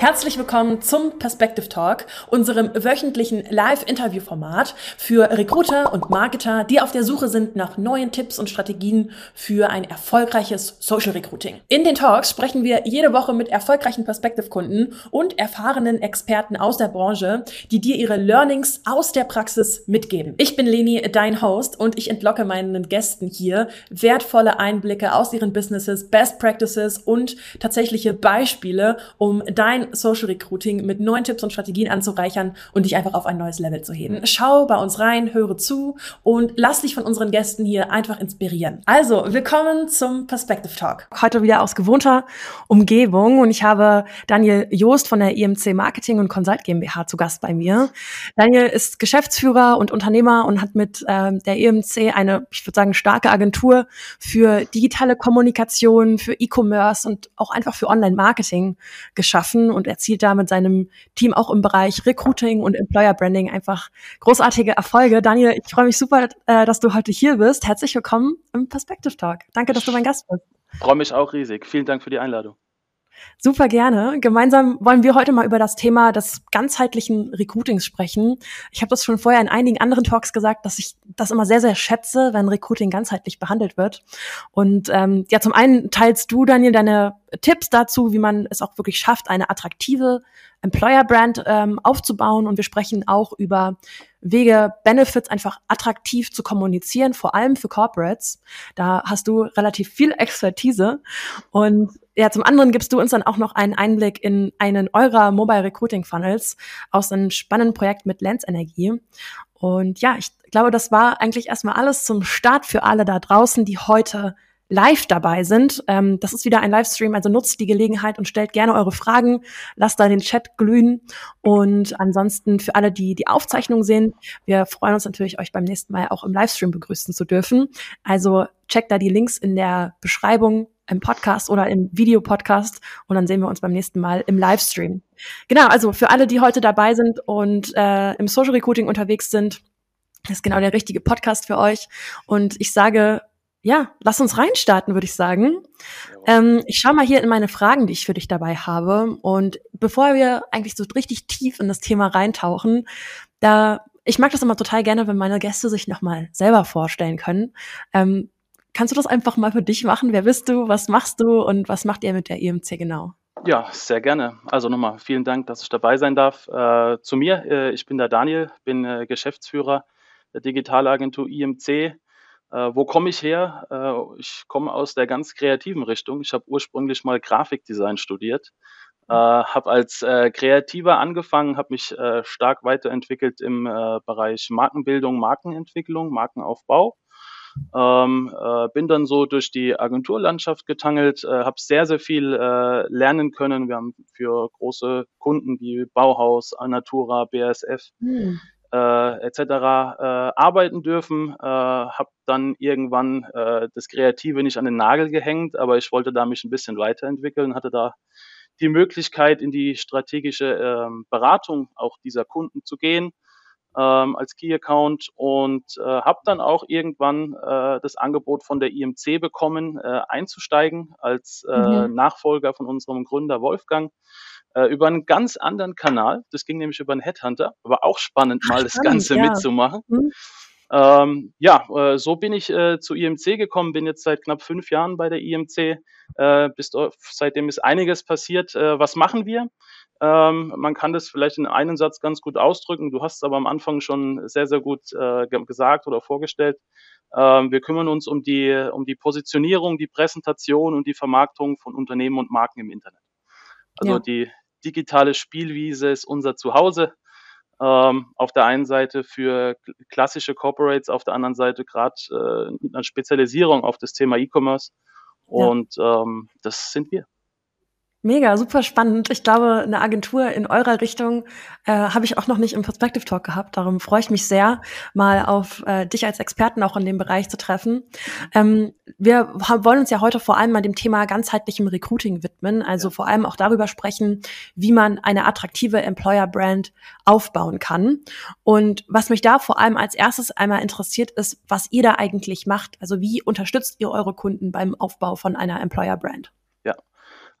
Herzlich willkommen zum Perspective Talk, unserem wöchentlichen Live-Interview-Format für Recruiter und Marketer, die auf der Suche sind nach neuen Tipps und Strategien für ein erfolgreiches Social Recruiting. In den Talks sprechen wir jede Woche mit erfolgreichen Perspective-Kunden und erfahrenen Experten aus der Branche, die dir ihre Learnings aus der Praxis mitgeben. Ich bin Leni, dein Host, und ich entlocke meinen Gästen hier wertvolle Einblicke aus ihren Businesses, Best Practices und tatsächliche Beispiele, um dein Social Recruiting mit neuen Tipps und Strategien anzureichern und dich einfach auf ein neues Level zu heben. Schau bei uns rein, höre zu und lass dich von unseren Gästen hier einfach inspirieren. Also, willkommen zum Perspective Talk. Heute wieder aus gewohnter Umgebung und ich habe Daniel Joost von der IMC Marketing und Consult GmbH zu Gast bei mir. Daniel ist Geschäftsführer und Unternehmer und hat mit ähm, der IMC eine, ich würde sagen, starke Agentur für digitale Kommunikation, für E-Commerce und auch einfach für Online-Marketing geschaffen und erzielt da mit seinem Team auch im Bereich Recruiting und Employer Branding einfach großartige Erfolge. Daniel, ich freue mich super, äh, dass du heute hier bist. Herzlich willkommen im Perspective Talk. Danke, dass du mein Gast bist. Freue mich auch riesig. Vielen Dank für die Einladung. Super gerne. Gemeinsam wollen wir heute mal über das Thema des ganzheitlichen Recruitings sprechen. Ich habe das schon vorher in einigen anderen Talks gesagt, dass ich das immer sehr, sehr schätze, wenn Recruiting ganzheitlich behandelt wird. Und ähm, ja, zum einen teilst du, Daniel, deine Tipps dazu, wie man es auch wirklich schafft, eine attraktive Employer-Brand ähm, aufzubauen. Und wir sprechen auch über Wege, Benefits einfach attraktiv zu kommunizieren, vor allem für Corporates. Da hast du relativ viel Expertise. Und ja, zum anderen gibst du uns dann auch noch einen Einblick in einen eurer Mobile Recruiting Funnels aus einem spannenden Projekt mit Lens Energie. Und ja, ich glaube, das war eigentlich erstmal alles zum Start für alle da draußen, die heute live dabei sind. Ähm, das ist wieder ein Livestream, also nutzt die Gelegenheit und stellt gerne eure Fragen. Lasst da den Chat glühen. Und ansonsten für alle, die die Aufzeichnung sehen, wir freuen uns natürlich, euch beim nächsten Mal auch im Livestream begrüßen zu dürfen. Also checkt da die Links in der Beschreibung im Podcast oder im Videopodcast und dann sehen wir uns beim nächsten Mal im Livestream. Genau, also für alle, die heute dabei sind und äh, im Social Recruiting unterwegs sind, ist genau der richtige Podcast für euch. Und ich sage ja, lass uns reinstarten, würde ich sagen. Ähm, ich schaue mal hier in meine Fragen, die ich für dich dabei habe. Und bevor wir eigentlich so richtig tief in das Thema reintauchen, da ich mag das immer total gerne, wenn meine Gäste sich nochmal selber vorstellen können. Ähm, kannst du das einfach mal für dich machen? Wer bist du? Was machst du? Und was macht ihr mit der IMC genau? Ja, sehr gerne. Also nochmal vielen Dank, dass ich dabei sein darf. Äh, zu mir, äh, ich bin der Daniel, bin äh, Geschäftsführer der Digitalagentur IMC äh, wo komme ich her? Äh, ich komme aus der ganz kreativen Richtung. Ich habe ursprünglich mal Grafikdesign studiert, äh, habe als Kreativer angefangen, habe mich stark weiterentwickelt im Bereich Markenbildung, Markenentwicklung, Markenaufbau. Ähm, äh, bin dann so durch die Agenturlandschaft getangelt, äh, habe sehr, sehr viel äh, lernen können. Wir haben für große Kunden wie Bauhaus, Anatura, BASF hm äh, etc. Äh, arbeiten dürfen. Äh, habe dann irgendwann äh, das Kreative nicht an den Nagel gehängt, aber ich wollte da mich ein bisschen weiterentwickeln, hatte da die Möglichkeit, in die strategische ähm, Beratung auch dieser Kunden zu gehen ähm, als Key Account und äh, habe dann auch irgendwann äh, das Angebot von der IMC bekommen, äh, einzusteigen als äh, mhm. Nachfolger von unserem Gründer Wolfgang äh, über einen ganz anderen Kanal. Das ging nämlich über einen Headhunter. War auch spannend, mal das Ganze ja. mitzumachen. Mhm. Ähm, ja, äh, so bin ich äh, zu IMC gekommen, bin jetzt seit knapp fünf Jahren bei der IMC. Äh, bis, seitdem ist einiges passiert. Äh, was machen wir? Ähm, man kann das vielleicht in einem Satz ganz gut ausdrücken. Du hast es aber am Anfang schon sehr, sehr gut äh, gesagt oder vorgestellt. Ähm, wir kümmern uns um die, um die Positionierung, die Präsentation und die Vermarktung von Unternehmen und Marken im Internet. Also ja. die digitale Spielwiese ist unser Zuhause. Ähm, auf der einen Seite für klassische Corporates, auf der anderen Seite gerade äh, mit einer Spezialisierung auf das Thema E-Commerce. Und ja. ähm, das sind wir. Mega, super spannend. Ich glaube, eine Agentur in eurer Richtung äh, habe ich auch noch nicht im Perspective Talk gehabt. Darum freue ich mich sehr, mal auf äh, dich als Experten auch in dem Bereich zu treffen. Ähm, wir wollen uns ja heute vor allem mal dem Thema ganzheitlichem Recruiting widmen, also ja. vor allem auch darüber sprechen, wie man eine attraktive Employer-Brand aufbauen kann. Und was mich da vor allem als erstes einmal interessiert, ist, was ihr da eigentlich macht. Also wie unterstützt ihr eure Kunden beim Aufbau von einer Employer-Brand?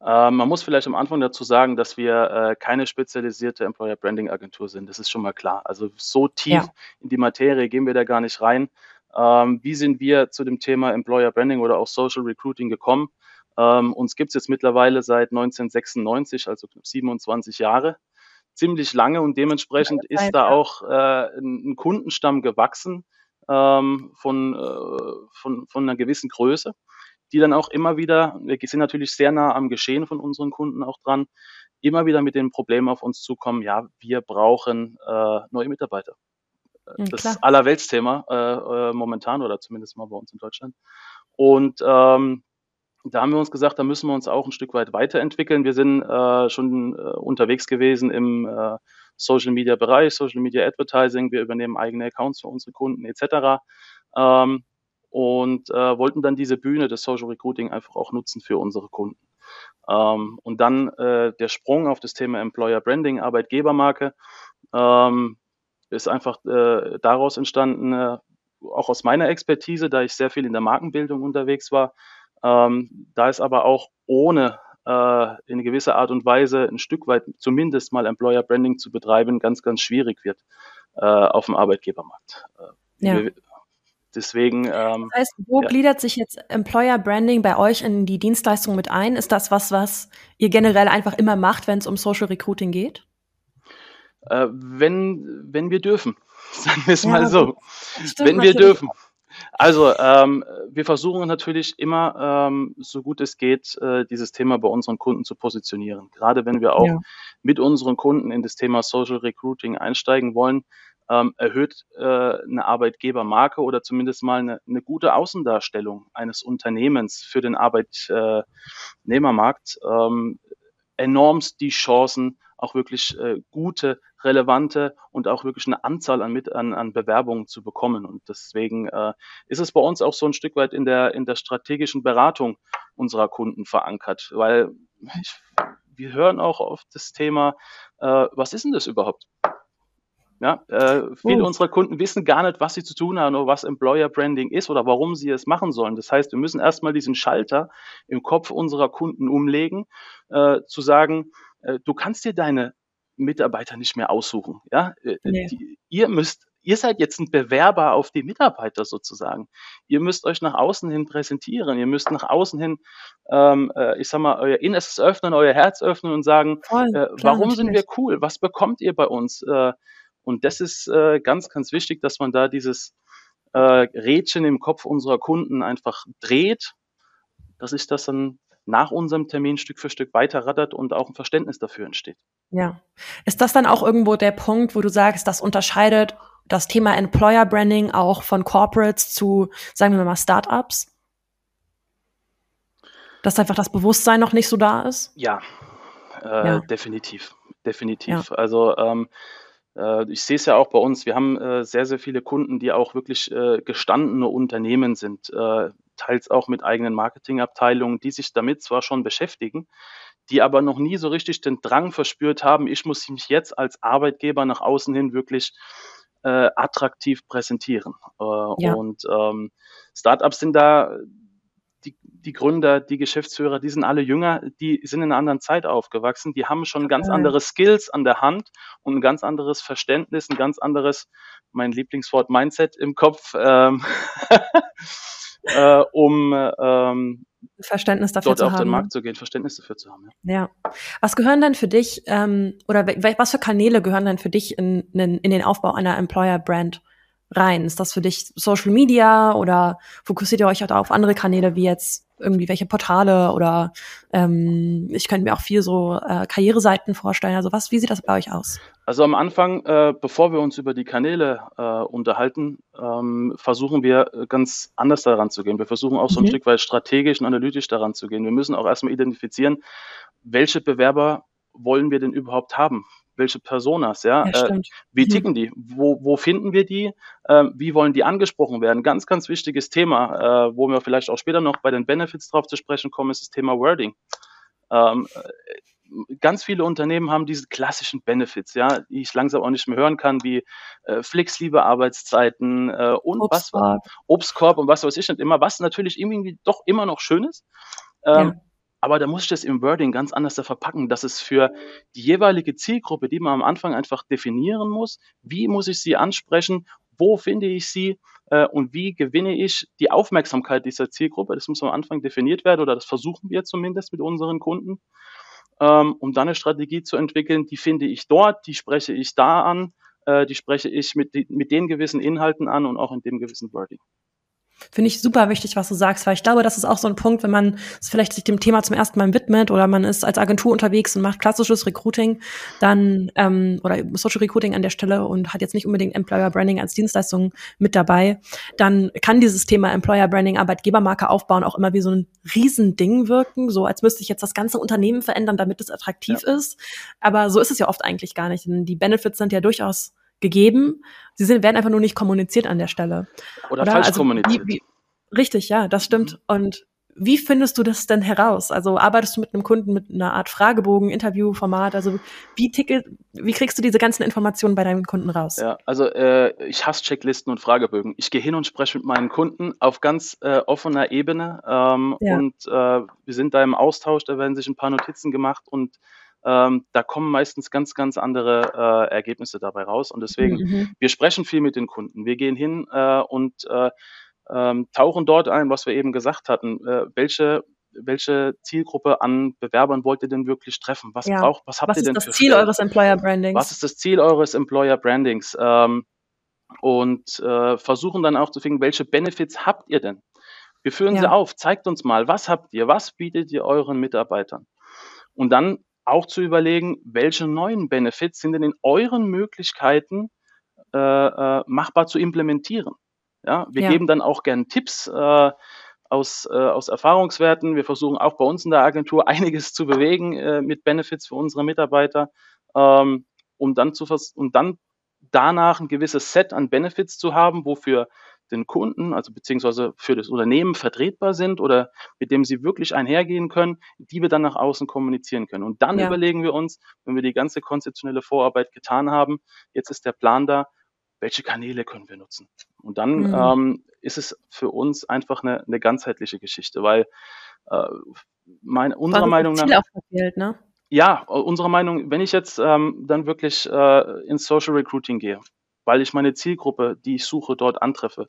Ähm, man muss vielleicht am Anfang dazu sagen, dass wir äh, keine spezialisierte Employer Branding Agentur sind. Das ist schon mal klar. Also so tief ja. in die Materie gehen wir da gar nicht rein. Ähm, wie sind wir zu dem Thema Employer Branding oder auch Social Recruiting gekommen? Ähm, uns gibt es jetzt mittlerweile seit 1996, also 27 Jahre. Ziemlich lange und dementsprechend ist da auch äh, ein, Kundenstamm gewachsen ähm, von, äh, von, von einer gewissen Größe die dann auch immer wieder, wir sind natürlich sehr nah am Geschehen von unseren Kunden auch dran, immer wieder mit den Problemen auf uns zukommen, ja, wir brauchen äh, neue Mitarbeiter. Ja, das ist Allerweltsthema äh, äh, momentan oder zumindest mal bei uns in Deutschland. Und ähm, da haben wir uns gesagt, da müssen wir uns auch ein Stück weit weiterentwickeln. Wir sind äh, schon äh, unterwegs gewesen im äh, Social Media Bereich, Social Media Advertising. Wir übernehmen eigene Accounts für unsere Kunden etc. Ähm, und äh, wollten dann diese Bühne des Social Recruiting einfach auch nutzen für unsere Kunden. Ähm, und dann äh, der Sprung auf das Thema Employer Branding, Arbeitgebermarke, ähm, ist einfach äh, daraus entstanden, äh, auch aus meiner Expertise, da ich sehr viel in der Markenbildung unterwegs war. Ähm, da ist aber auch ohne äh, in gewisser Art und Weise ein Stück weit zumindest mal Employer Branding zu betreiben, ganz, ganz schwierig wird äh, auf dem Arbeitgebermarkt. Ja. Wir, Deswegen. Ähm, das heißt, wo ja. gliedert sich jetzt Employer Branding bei euch in die Dienstleistung mit ein? Ist das was, was ihr generell einfach immer macht, wenn es um Social Recruiting geht? Äh, wenn, wenn wir dürfen, sagen wir es ja, mal so. Wenn wir dürfen. Also, ähm, wir versuchen natürlich immer, ähm, so gut es geht, äh, dieses Thema bei unseren Kunden zu positionieren. Gerade wenn wir auch ja. mit unseren Kunden in das Thema Social Recruiting einsteigen wollen, ähm, erhöht äh, eine Arbeitgebermarke oder zumindest mal eine, eine gute Außendarstellung eines Unternehmens für den Arbeitnehmermarkt ähm, enormst die Chancen, auch wirklich äh, gute, relevante und auch wirklich eine Anzahl an, mit, an, an Bewerbungen zu bekommen. Und deswegen äh, ist es bei uns auch so ein Stück weit in der, in der strategischen Beratung unserer Kunden verankert, weil ich, wir hören auch oft das Thema, äh, was ist denn das überhaupt? Ja, äh, viele oh. unserer Kunden wissen gar nicht, was sie zu tun haben oder was Employer Branding ist oder warum sie es machen sollen. Das heißt, wir müssen erstmal diesen Schalter im Kopf unserer Kunden umlegen, äh, zu sagen, äh, du kannst dir deine Mitarbeiter nicht mehr aussuchen. Ja, äh, nee. die, ihr müsst ihr seid jetzt ein Bewerber auf die Mitarbeiter sozusagen. Ihr müsst euch nach außen hin präsentieren. Ihr müsst nach außen hin, ähm, äh, ich sag mal, euer Innerstes öffnen, euer Herz öffnen und sagen, Voll, äh, warum sind wir cool? Was bekommt ihr bei uns? Äh, und das ist äh, ganz, ganz wichtig, dass man da dieses äh, Rädchen im Kopf unserer Kunden einfach dreht, dass sich das dann nach unserem Termin Stück für Stück weiterrattert und auch ein Verständnis dafür entsteht. Ja. Ist das dann auch irgendwo der Punkt, wo du sagst, das unterscheidet das Thema Employer Branding auch von Corporates zu, sagen wir mal, Startups? Dass einfach das Bewusstsein noch nicht so da ist? Ja, äh, ja. definitiv. Definitiv. Ja. Also ähm, äh, ich sehe es ja auch bei uns. Wir haben äh, sehr, sehr viele Kunden, die auch wirklich äh, gestandene Unternehmen sind, teils auch mit eigenen Marketingabteilungen, die sich damit zwar schon beschäftigen, die aber noch nie so richtig den Drang verspürt haben, ich muss mich jetzt als Arbeitgeber nach außen hin wirklich äh, attraktiv präsentieren. Äh, ja. Und ähm, Startups sind da die Gründer, die Geschäftsführer, die sind alle jünger, die sind in einer anderen Zeit aufgewachsen, die haben schon ganz andere Skills an der Hand und ein ganz anderes Verständnis, ein ganz anderes, mein Lieblingswort Mindset im Kopf, ähm, äh, um ähm, Verständnis dafür dort auf haben. den Markt zu gehen, Verständnis dafür zu haben. Ja. ja. Was gehören denn für dich ähm, oder was für Kanäle gehören denn für dich in, in, in den Aufbau einer Employer Brand rein? Ist das für dich Social Media oder fokussiert ihr euch auch auf andere Kanäle wie jetzt irgendwie welche Portale oder ähm, ich könnte mir auch viel so äh, Karriereseiten vorstellen. Also was, wie sieht das bei euch aus? Also am Anfang, äh, bevor wir uns über die Kanäle äh, unterhalten, ähm, versuchen wir äh, ganz anders daran zu gehen. Wir versuchen auch so ein mhm. Stück weit strategisch und analytisch daran zu gehen. Wir müssen auch erstmal identifizieren, welche Bewerber wollen wir denn überhaupt haben? Welche Personas, ja, ja äh, wie mhm. ticken die, wo, wo finden wir die, äh, wie wollen die angesprochen werden? Ganz, ganz wichtiges Thema, äh, wo wir vielleicht auch später noch bei den Benefits drauf zu sprechen kommen, ist das Thema Wording. Ähm, äh, ganz viele Unternehmen haben diese klassischen Benefits, ja, die ich langsam auch nicht mehr hören kann, wie äh, flexible Arbeitszeiten äh, und Obstkorb. was Obstkorb und was weiß ich nicht immer, was natürlich irgendwie doch immer noch schön ist. Ähm, ja aber da muss ich das im Wording ganz anders verpacken, dass es für die jeweilige Zielgruppe, die man am Anfang einfach definieren muss, wie muss ich sie ansprechen, wo finde ich sie äh, und wie gewinne ich die Aufmerksamkeit dieser Zielgruppe. Das muss am Anfang definiert werden oder das versuchen wir zumindest mit unseren Kunden, ähm, um dann eine Strategie zu entwickeln, die finde ich dort, die spreche ich da an, äh, die spreche ich mit, mit den gewissen Inhalten an und auch in dem gewissen Wording. Finde ich super wichtig, was du sagst, weil ich glaube, das ist auch so ein Punkt, wenn man vielleicht sich dem Thema zum ersten Mal widmet oder man ist als Agentur unterwegs und macht klassisches Recruiting, dann ähm, oder Social Recruiting an der Stelle und hat jetzt nicht unbedingt Employer Branding als Dienstleistung mit dabei, dann kann dieses Thema Employer Branding, Arbeitgebermarke aufbauen auch immer wie so ein Riesending wirken, so als müsste ich jetzt das ganze Unternehmen verändern, damit es attraktiv ja. ist. Aber so ist es ja oft eigentlich gar nicht. Denn die Benefits sind ja durchaus gegeben. Sie sind, werden einfach nur nicht kommuniziert an der Stelle. Oder, Oder falsch also, kommuniziert. Wie, wie, richtig, ja, das stimmt. Mhm. Und wie findest du das denn heraus? Also arbeitest du mit einem Kunden mit einer Art Fragebogen, Interviewformat? Also wie tickelt, wie kriegst du diese ganzen Informationen bei deinen Kunden raus? Ja, also äh, ich hasse Checklisten und Fragebögen. Ich gehe hin und spreche mit meinen Kunden auf ganz äh, offener Ebene ähm, ja. und äh, wir sind da im Austausch. Da werden sich ein paar Notizen gemacht und ähm, da kommen meistens ganz, ganz andere äh, Ergebnisse dabei raus. Und deswegen, mhm. wir sprechen viel mit den Kunden. Wir gehen hin äh, und äh, ähm, tauchen dort ein, was wir eben gesagt hatten. Äh, welche welche Zielgruppe an Bewerbern wollt ihr denn wirklich treffen? Was ja. braucht, was habt was ihr denn für Was ist das Ziel Stellen? eures Employer Brandings? Was ist das Ziel eures Employer Brandings? Ähm, und äh, versuchen dann auch zu finden, welche Benefits habt ihr denn? Wir führen ja. sie auf, zeigt uns mal, was habt ihr, was bietet ihr euren Mitarbeitern? Und dann auch zu überlegen, welche neuen Benefits sind denn in euren Möglichkeiten äh, äh, machbar zu implementieren. Ja, wir ja. geben dann auch gern Tipps äh, aus, äh, aus Erfahrungswerten. Wir versuchen auch bei uns in der Agentur einiges zu bewegen äh, mit Benefits für unsere Mitarbeiter, ähm, um dann zu um dann danach ein gewisses Set an Benefits zu haben, wofür den Kunden, also beziehungsweise für das Unternehmen vertretbar sind oder mit dem sie wirklich einhergehen können, die wir dann nach außen kommunizieren können. Und dann ja. überlegen wir uns, wenn wir die ganze konzeptionelle Vorarbeit getan haben, jetzt ist der Plan da, welche Kanäle können wir nutzen? Und dann mhm. ähm, ist es für uns einfach eine, eine ganzheitliche Geschichte, weil äh, meine, unserer Meinung nach. Verfehlt, ne? Ja, unserer Meinung, wenn ich jetzt ähm, dann wirklich äh, ins Social Recruiting gehe, weil ich meine Zielgruppe, die ich suche, dort antreffe.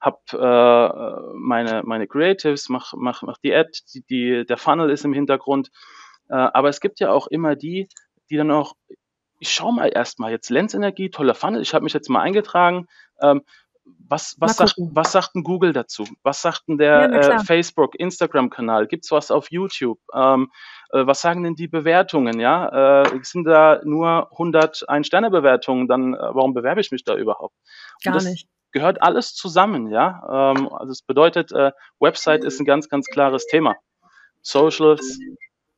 Hab äh, meine, meine Creatives, mach, mach, mach die Ad, die, die, der Funnel ist im Hintergrund. Äh, aber es gibt ja auch immer die, die dann auch, ich schaue mal erstmal jetzt Lenzenergie, toller Funnel, ich habe mich jetzt mal eingetragen. Ähm, was, was, sagt, was sagt denn Google dazu? Was sagt denn der ja, äh, Facebook, Instagram-Kanal? Gibt's was auf YouTube? Ähm, äh, was sagen denn die Bewertungen? Ja, äh, sind da nur 100 Ein-Sterne-Bewertungen? Dann, äh, warum bewerbe ich mich da überhaupt? Gar nicht. Gehört alles zusammen, ja. Ähm, also es bedeutet, äh, Website ist ein ganz, ganz klares Thema. Socials,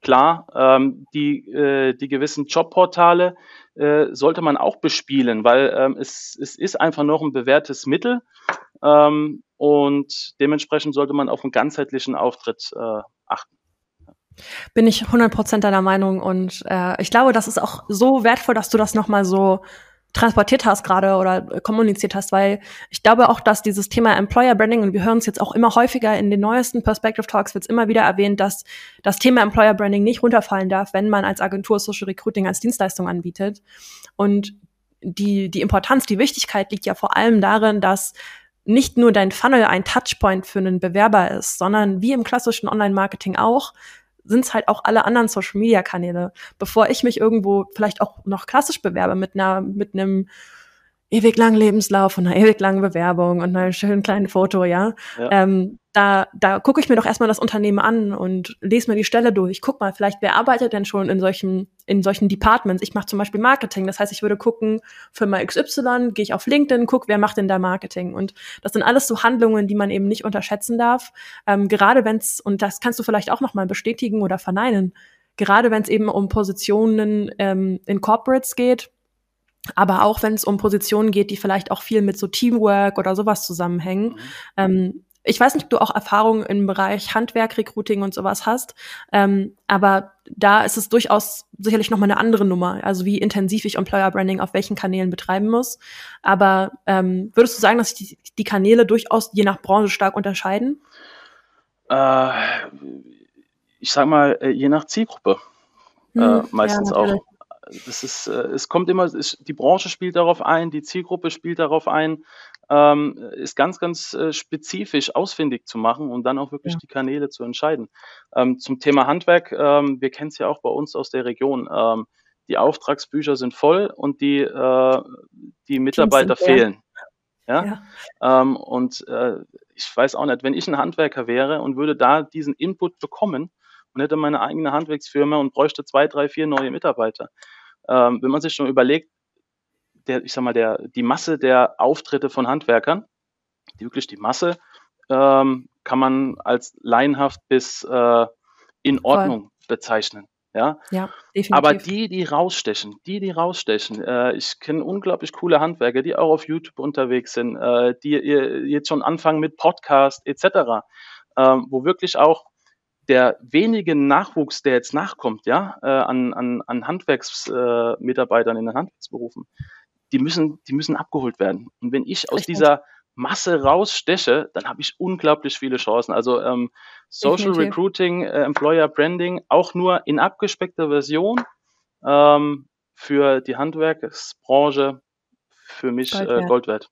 klar. Ähm, die, äh, die gewissen Jobportale äh, sollte man auch bespielen, weil ähm, es, es ist einfach noch ein bewährtes Mittel ähm, und dementsprechend sollte man auf einen ganzheitlichen Auftritt äh, achten. Bin ich 100% deiner Meinung und äh, ich glaube, das ist auch so wertvoll, dass du das nochmal so transportiert hast gerade oder kommuniziert hast, weil ich glaube auch, dass dieses Thema Employer Branding, und wir hören es jetzt auch immer häufiger in den neuesten Perspective Talks, wird es immer wieder erwähnt, dass das Thema Employer Branding nicht runterfallen darf, wenn man als Agentur Social Recruiting als Dienstleistung anbietet. Und die, die Importanz, die Wichtigkeit liegt ja vor allem darin, dass nicht nur dein Funnel ein Touchpoint für einen Bewerber ist, sondern wie im klassischen Online-Marketing auch, sind es halt auch alle anderen Social Media Kanäle. Bevor ich mich irgendwo vielleicht auch noch klassisch bewerbe mit einer, mit einem ewig langen Lebenslauf und einer ewig langen Bewerbung und einem schönen kleinen Foto, ja. ja. Ähm, da da gucke ich mir doch erstmal das Unternehmen an und lese mir die Stelle durch. Guck mal, vielleicht wer arbeitet denn schon in solchen in solchen Departments? Ich mache zum Beispiel Marketing, das heißt, ich würde gucken Firma XY, gehe ich auf LinkedIn, guck, wer macht denn da Marketing? Und das sind alles so Handlungen, die man eben nicht unterschätzen darf. Ähm, gerade wenn es und das kannst du vielleicht auch noch mal bestätigen oder verneinen. Gerade wenn es eben um Positionen ähm, in Corporates geht, aber auch wenn es um Positionen geht, die vielleicht auch viel mit so Teamwork oder sowas zusammenhängen. Mhm. Ähm, ich weiß nicht, ob du auch Erfahrungen im Bereich Handwerk, Recruiting und sowas hast, ähm, aber da ist es durchaus sicherlich noch mal eine andere Nummer, also wie intensiv ich Employer Branding auf welchen Kanälen betreiben muss. Aber ähm, würdest du sagen, dass sich die, die Kanäle durchaus je nach Branche stark unterscheiden? Äh, ich sag mal, äh, je nach Zielgruppe äh, hm, meistens ja, auch. Das ist, äh, es kommt immer, es, die Branche spielt darauf ein, die Zielgruppe spielt darauf ein, ähm, ist ganz, ganz äh, spezifisch ausfindig zu machen und dann auch wirklich ja. die Kanäle zu entscheiden. Ähm, zum Thema Handwerk, ähm, wir kennen es ja auch bei uns aus der Region. Ähm, die Auftragsbücher sind voll und die, äh, die Mitarbeiter fehlen. Ja. ja. Ähm, und äh, ich weiß auch nicht, wenn ich ein Handwerker wäre und würde da diesen Input bekommen und hätte meine eigene Handwerksfirma und bräuchte zwei, drei, vier neue Mitarbeiter. Ähm, wenn man sich schon überlegt, der, ich sag mal, der, die Masse der Auftritte von Handwerkern, die wirklich die Masse, ähm, kann man als laienhaft bis äh, in Ordnung Voll. bezeichnen. Ja, ja definitiv. Aber die, die rausstechen, die, die rausstechen, äh, ich kenne unglaublich coole Handwerker, die auch auf YouTube unterwegs sind, äh, die jetzt schon anfangen mit Podcast etc., äh, wo wirklich auch der wenige Nachwuchs, der jetzt nachkommt, ja, äh, an, an, an Handwerksmitarbeitern in den Handwerksberufen, die müssen, die müssen abgeholt werden. Und wenn ich aus Richtig. dieser Masse raussteche, dann habe ich unglaublich viele Chancen. Also ähm, Social Definitiv. Recruiting, äh, Employer Branding, auch nur in abgespeckter Version ähm, für die Handwerksbranche für mich Gold äh, Gold wert.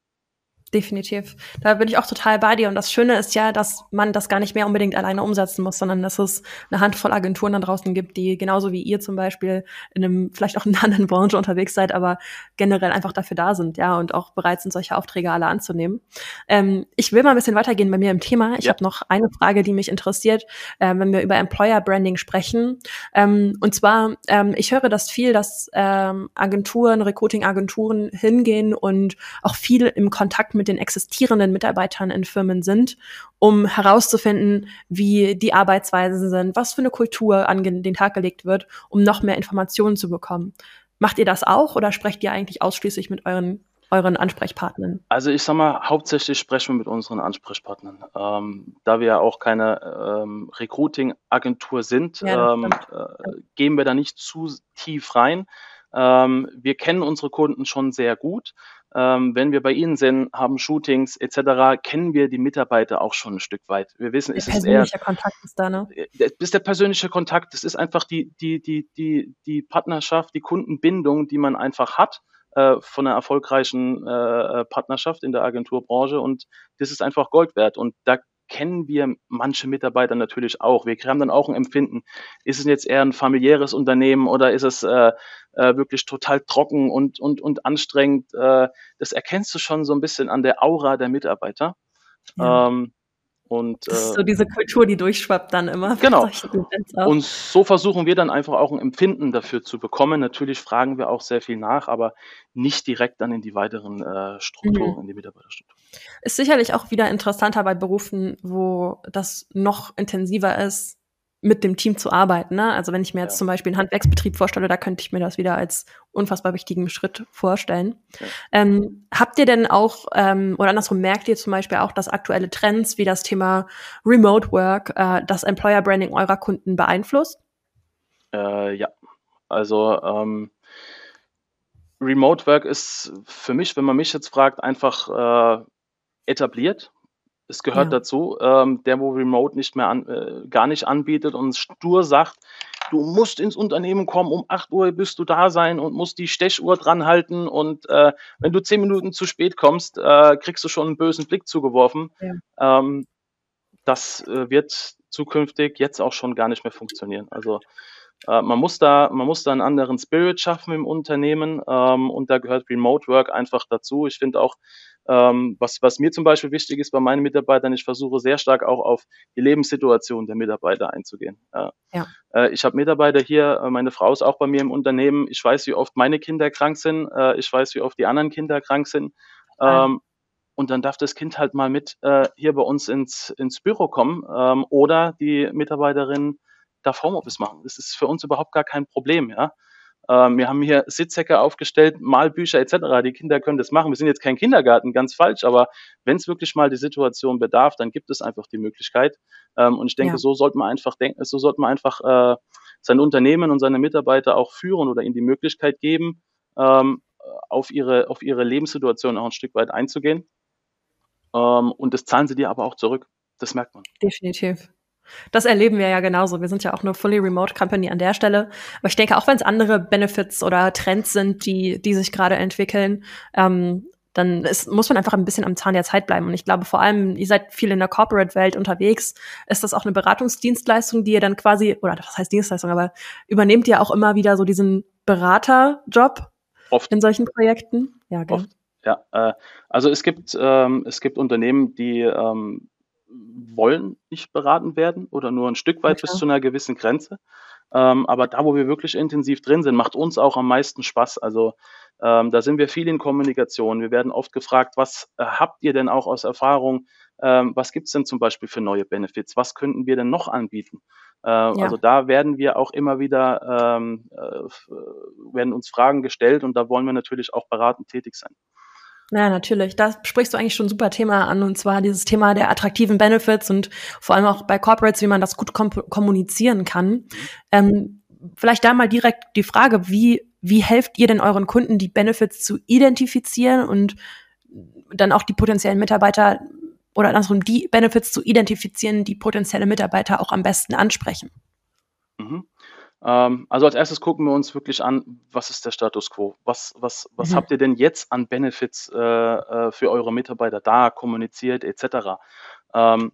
Definitiv. Da bin ich auch total bei dir. Und das Schöne ist ja, dass man das gar nicht mehr unbedingt alleine umsetzen muss, sondern dass es eine Handvoll Agenturen da draußen gibt, die genauso wie ihr zum Beispiel in einem, vielleicht auch in einer anderen Branche unterwegs seid, aber generell einfach dafür da sind, ja, und auch bereit sind, solche Aufträge alle anzunehmen. Ähm, ich will mal ein bisschen weitergehen bei mir im Thema. Ich ja. habe noch eine Frage, die mich interessiert, äh, wenn wir über Employer Branding sprechen. Ähm, und zwar, ähm, ich höre das viel, dass ähm, Agenturen, Recruiting-Agenturen hingehen und auch viel im Kontakt mit mit den existierenden Mitarbeitern in Firmen sind, um herauszufinden, wie die Arbeitsweisen sind, was für eine Kultur an den Tag gelegt wird, um noch mehr Informationen zu bekommen. Macht ihr das auch oder sprecht ihr eigentlich ausschließlich mit euren euren Ansprechpartnern? Also ich sag mal, hauptsächlich sprechen wir mit unseren Ansprechpartnern. Ähm, da wir ja auch keine ähm, Recruiting-Agentur sind, ja, ähm, äh, gehen wir da nicht zu tief rein. Ähm, wir kennen unsere Kunden schon sehr gut. Ähm, wenn wir bei Ihnen sind, haben Shootings etc., kennen wir die Mitarbeiter auch schon ein Stück weit. Wir wissen, der ist es eher Kontakt ist da, ne? Äh, das ist der persönliche Kontakt. Das ist einfach die die die die die Partnerschaft, die Kundenbindung, die man einfach hat äh, von einer erfolgreichen äh, Partnerschaft in der Agenturbranche und das ist einfach Gold wert. Und da kennen wir manche Mitarbeiter natürlich auch. Wir haben dann auch ein Empfinden. Ist es jetzt eher ein familiäres Unternehmen oder ist es äh, äh, wirklich total trocken und, und, und anstrengend? Äh, das erkennst du schon so ein bisschen an der Aura der Mitarbeiter. Ja. Ähm, und, das ist so äh, diese Kultur, die durchschwappt dann immer. Genau. Und so versuchen wir dann einfach auch ein Empfinden dafür zu bekommen. Natürlich fragen wir auch sehr viel nach, aber nicht direkt dann in die weiteren äh, Strukturen, mhm. in die Mitarbeiterstrukturen. Ist sicherlich auch wieder interessanter bei Berufen, wo das noch intensiver ist, mit dem Team zu arbeiten. Ne? Also wenn ich mir jetzt ja. zum Beispiel einen Handwerksbetrieb vorstelle, da könnte ich mir das wieder als unfassbar wichtigen Schritt vorstellen. Ja. Ähm, habt ihr denn auch, ähm, oder andersrum merkt ihr zum Beispiel auch, dass aktuelle Trends wie das Thema Remote Work äh, das Employer Branding eurer Kunden beeinflusst? Äh, ja, also ähm, Remote Work ist für mich, wenn man mich jetzt fragt, einfach äh, etabliert. Es gehört ja. dazu, ähm, der, wo Remote nicht mehr an, äh, gar nicht anbietet und stur sagt, du musst ins Unternehmen kommen, um 8 Uhr bist du da sein und musst die Stechuhr dran halten und äh, wenn du 10 Minuten zu spät kommst, äh, kriegst du schon einen bösen Blick zugeworfen. Ja. Ähm, das äh, wird zukünftig jetzt auch schon gar nicht mehr funktionieren. Also äh, man muss da, man muss da einen anderen Spirit schaffen im Unternehmen ähm, und da gehört Remote Work einfach dazu. Ich finde auch, ähm, was, was mir zum Beispiel wichtig ist bei meinen Mitarbeitern, ich versuche sehr stark auch auf die Lebenssituation der Mitarbeiter einzugehen. Äh, ja. äh, ich habe Mitarbeiter hier, äh, meine Frau ist auch bei mir im Unternehmen. Ich weiß, wie oft meine Kinder krank sind. Äh, ich weiß, wie oft die anderen Kinder krank sind. Ähm, und dann darf das Kind halt mal mit äh, hier bei uns ins, ins Büro kommen ähm, oder die Mitarbeiterin darf Homeoffice machen. Das ist für uns überhaupt gar kein Problem, ja. Ähm, wir haben hier Sitzsäcke aufgestellt, Malbücher etc. Die Kinder können das machen. Wir sind jetzt kein Kindergarten, ganz falsch, aber wenn es wirklich mal die Situation bedarf, dann gibt es einfach die Möglichkeit. Ähm, und ich denke, ja. so sollte man einfach denken, so sollte man einfach äh, sein Unternehmen und seine Mitarbeiter auch führen oder ihnen die Möglichkeit geben, ähm, auf ihre, auf ihre Lebenssituation auch ein Stück weit einzugehen. Und das zahlen sie dir aber auch zurück. Das merkt man. Definitiv. Das erleben wir ja genauso. Wir sind ja auch eine fully remote Company an der Stelle. Aber ich denke, auch wenn es andere Benefits oder Trends sind, die, die sich gerade entwickeln, ähm, dann ist, muss man einfach ein bisschen am Zahn der Zeit bleiben. Und ich glaube, vor allem, ihr seid viel in der Corporate-Welt unterwegs, ist das auch eine Beratungsdienstleistung, die ihr dann quasi, oder was heißt Dienstleistung, aber übernehmt ihr auch immer wieder so diesen Beraterjob Oft. in solchen Projekten? Ja, gell? Oft. Ja, äh, also es gibt, ähm, es gibt Unternehmen, die ähm, wollen nicht beraten werden oder nur ein Stück weit okay. bis zu einer gewissen Grenze. Ähm, aber da, wo wir wirklich intensiv drin sind, macht uns auch am meisten Spaß. Also ähm, da sind wir viel in Kommunikation. Wir werden oft gefragt, was äh, habt ihr denn auch aus Erfahrung? Ähm, was gibt's denn zum Beispiel für neue Benefits? Was könnten wir denn noch anbieten? Äh, ja. Also da werden wir auch immer wieder, ähm, äh, werden uns Fragen gestellt und da wollen wir natürlich auch beratend tätig sein. Ja, natürlich. Da sprichst du eigentlich schon ein super Thema an, und zwar dieses Thema der attraktiven Benefits und vor allem auch bei Corporates, wie man das gut kom kommunizieren kann. Ähm, vielleicht da mal direkt die Frage, wie, wie helft ihr denn euren Kunden, die Benefits zu identifizieren und dann auch die potenziellen Mitarbeiter oder andersrum die Benefits zu identifizieren, die potenzielle Mitarbeiter auch am besten ansprechen? Mhm. Ähm, also als erstes gucken wir uns wirklich an, was ist der Status quo? Was, was, was mhm. habt ihr denn jetzt an Benefits äh, äh, für eure Mitarbeiter da kommuniziert etc. Ähm,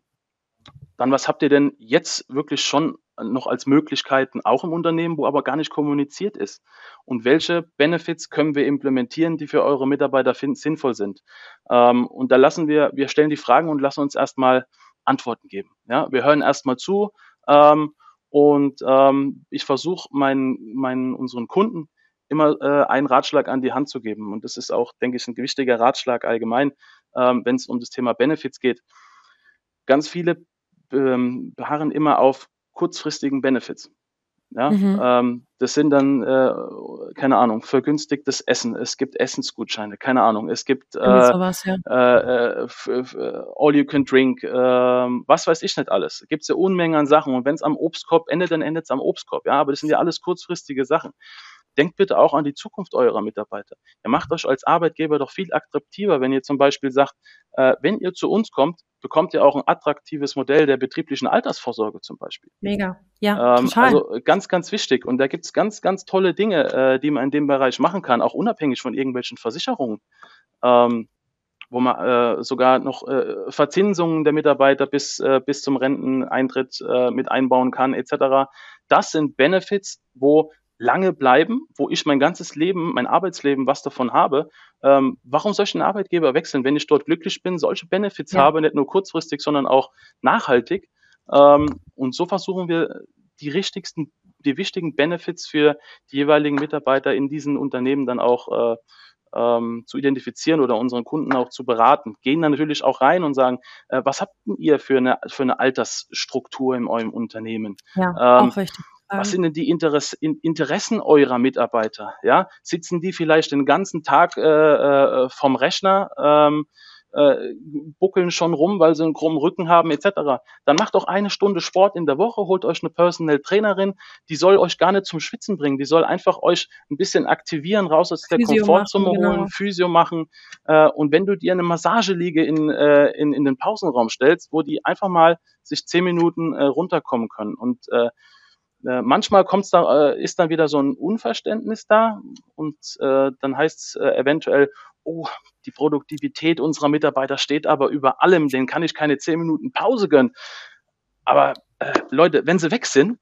dann was habt ihr denn jetzt wirklich schon noch als Möglichkeiten auch im Unternehmen, wo aber gar nicht kommuniziert ist? Und welche Benefits können wir implementieren, die für eure Mitarbeiter sinnvoll sind? Ähm, und da lassen wir, wir stellen die Fragen und lassen uns erstmal Antworten geben. Ja, wir hören erstmal zu ähm, und ähm, ich versuche meinen, meinen, unseren Kunden immer äh, einen Ratschlag an die Hand zu geben. Und das ist auch, denke ich, ein wichtiger Ratschlag allgemein, ähm, wenn es um das Thema Benefits geht. Ganz viele ähm, beharren immer auf kurzfristigen Benefits. Ja, mhm. ähm, das sind dann, äh, keine Ahnung, vergünstigtes Essen. Es gibt Essensgutscheine, keine Ahnung. Es gibt äh, sowas, ja. äh, äh All You Can Drink, äh, was weiß ich nicht alles. Gibt es ja Unmengen an Sachen. Und wenn es am Obstkorb endet, dann endet es am Obstkorb. Ja, aber das sind ja alles kurzfristige Sachen denkt bitte auch an die Zukunft eurer Mitarbeiter. Ihr macht euch als Arbeitgeber doch viel attraktiver, wenn ihr zum Beispiel sagt, äh, wenn ihr zu uns kommt, bekommt ihr auch ein attraktives Modell der betrieblichen Altersvorsorge zum Beispiel. Mega, ja, ähm, total. Also ganz, ganz wichtig. Und da gibt's ganz, ganz tolle Dinge, äh, die man in dem Bereich machen kann, auch unabhängig von irgendwelchen Versicherungen. Ähm, wo man äh, sogar noch äh, Verzinsungen der Mitarbeiter bis, äh, bis zum Renteneintritt äh, mit einbauen kann, etc. Das sind Benefits, wo lange bleiben, wo ich mein ganzes Leben, mein Arbeitsleben was davon habe. Ähm, warum soll ich einen Arbeitgeber wechseln, wenn ich dort glücklich bin, solche Benefits ja. habe, nicht nur kurzfristig, sondern auch nachhaltig? Ähm, und so versuchen wir die richtigsten, die wichtigen Benefits für die jeweiligen Mitarbeiter in diesen Unternehmen dann auch äh, ähm, zu identifizieren oder unseren Kunden auch zu beraten. Gehen dann natürlich auch rein und sagen, äh, was habt ihr für eine, für eine Altersstruktur in eurem Unternehmen? Ja, ähm, auch richtig. Was sind denn die Interess Interessen eurer Mitarbeiter? Ja, sitzen die vielleicht den ganzen Tag äh, äh, vom Rechner, ähm, äh, buckeln schon rum, weil sie einen krummen Rücken haben etc. Dann macht doch eine Stunde Sport in der Woche, holt euch eine Personal Trainerin, die soll euch gar nicht zum Schwitzen bringen, die soll einfach euch ein bisschen aktivieren, raus aus der Physio Komfortzone machen, holen, genau. Physio machen. Äh, und wenn du dir eine Massageliege in, äh, in, in den Pausenraum stellst, wo die einfach mal sich zehn Minuten äh, runterkommen können und äh, manchmal kommt's da, äh, ist dann wieder so ein Unverständnis da und äh, dann heißt es äh, eventuell, oh, die Produktivität unserer Mitarbeiter steht aber über allem, denen kann ich keine zehn Minuten Pause gönnen. Aber äh, Leute, wenn sie weg sind,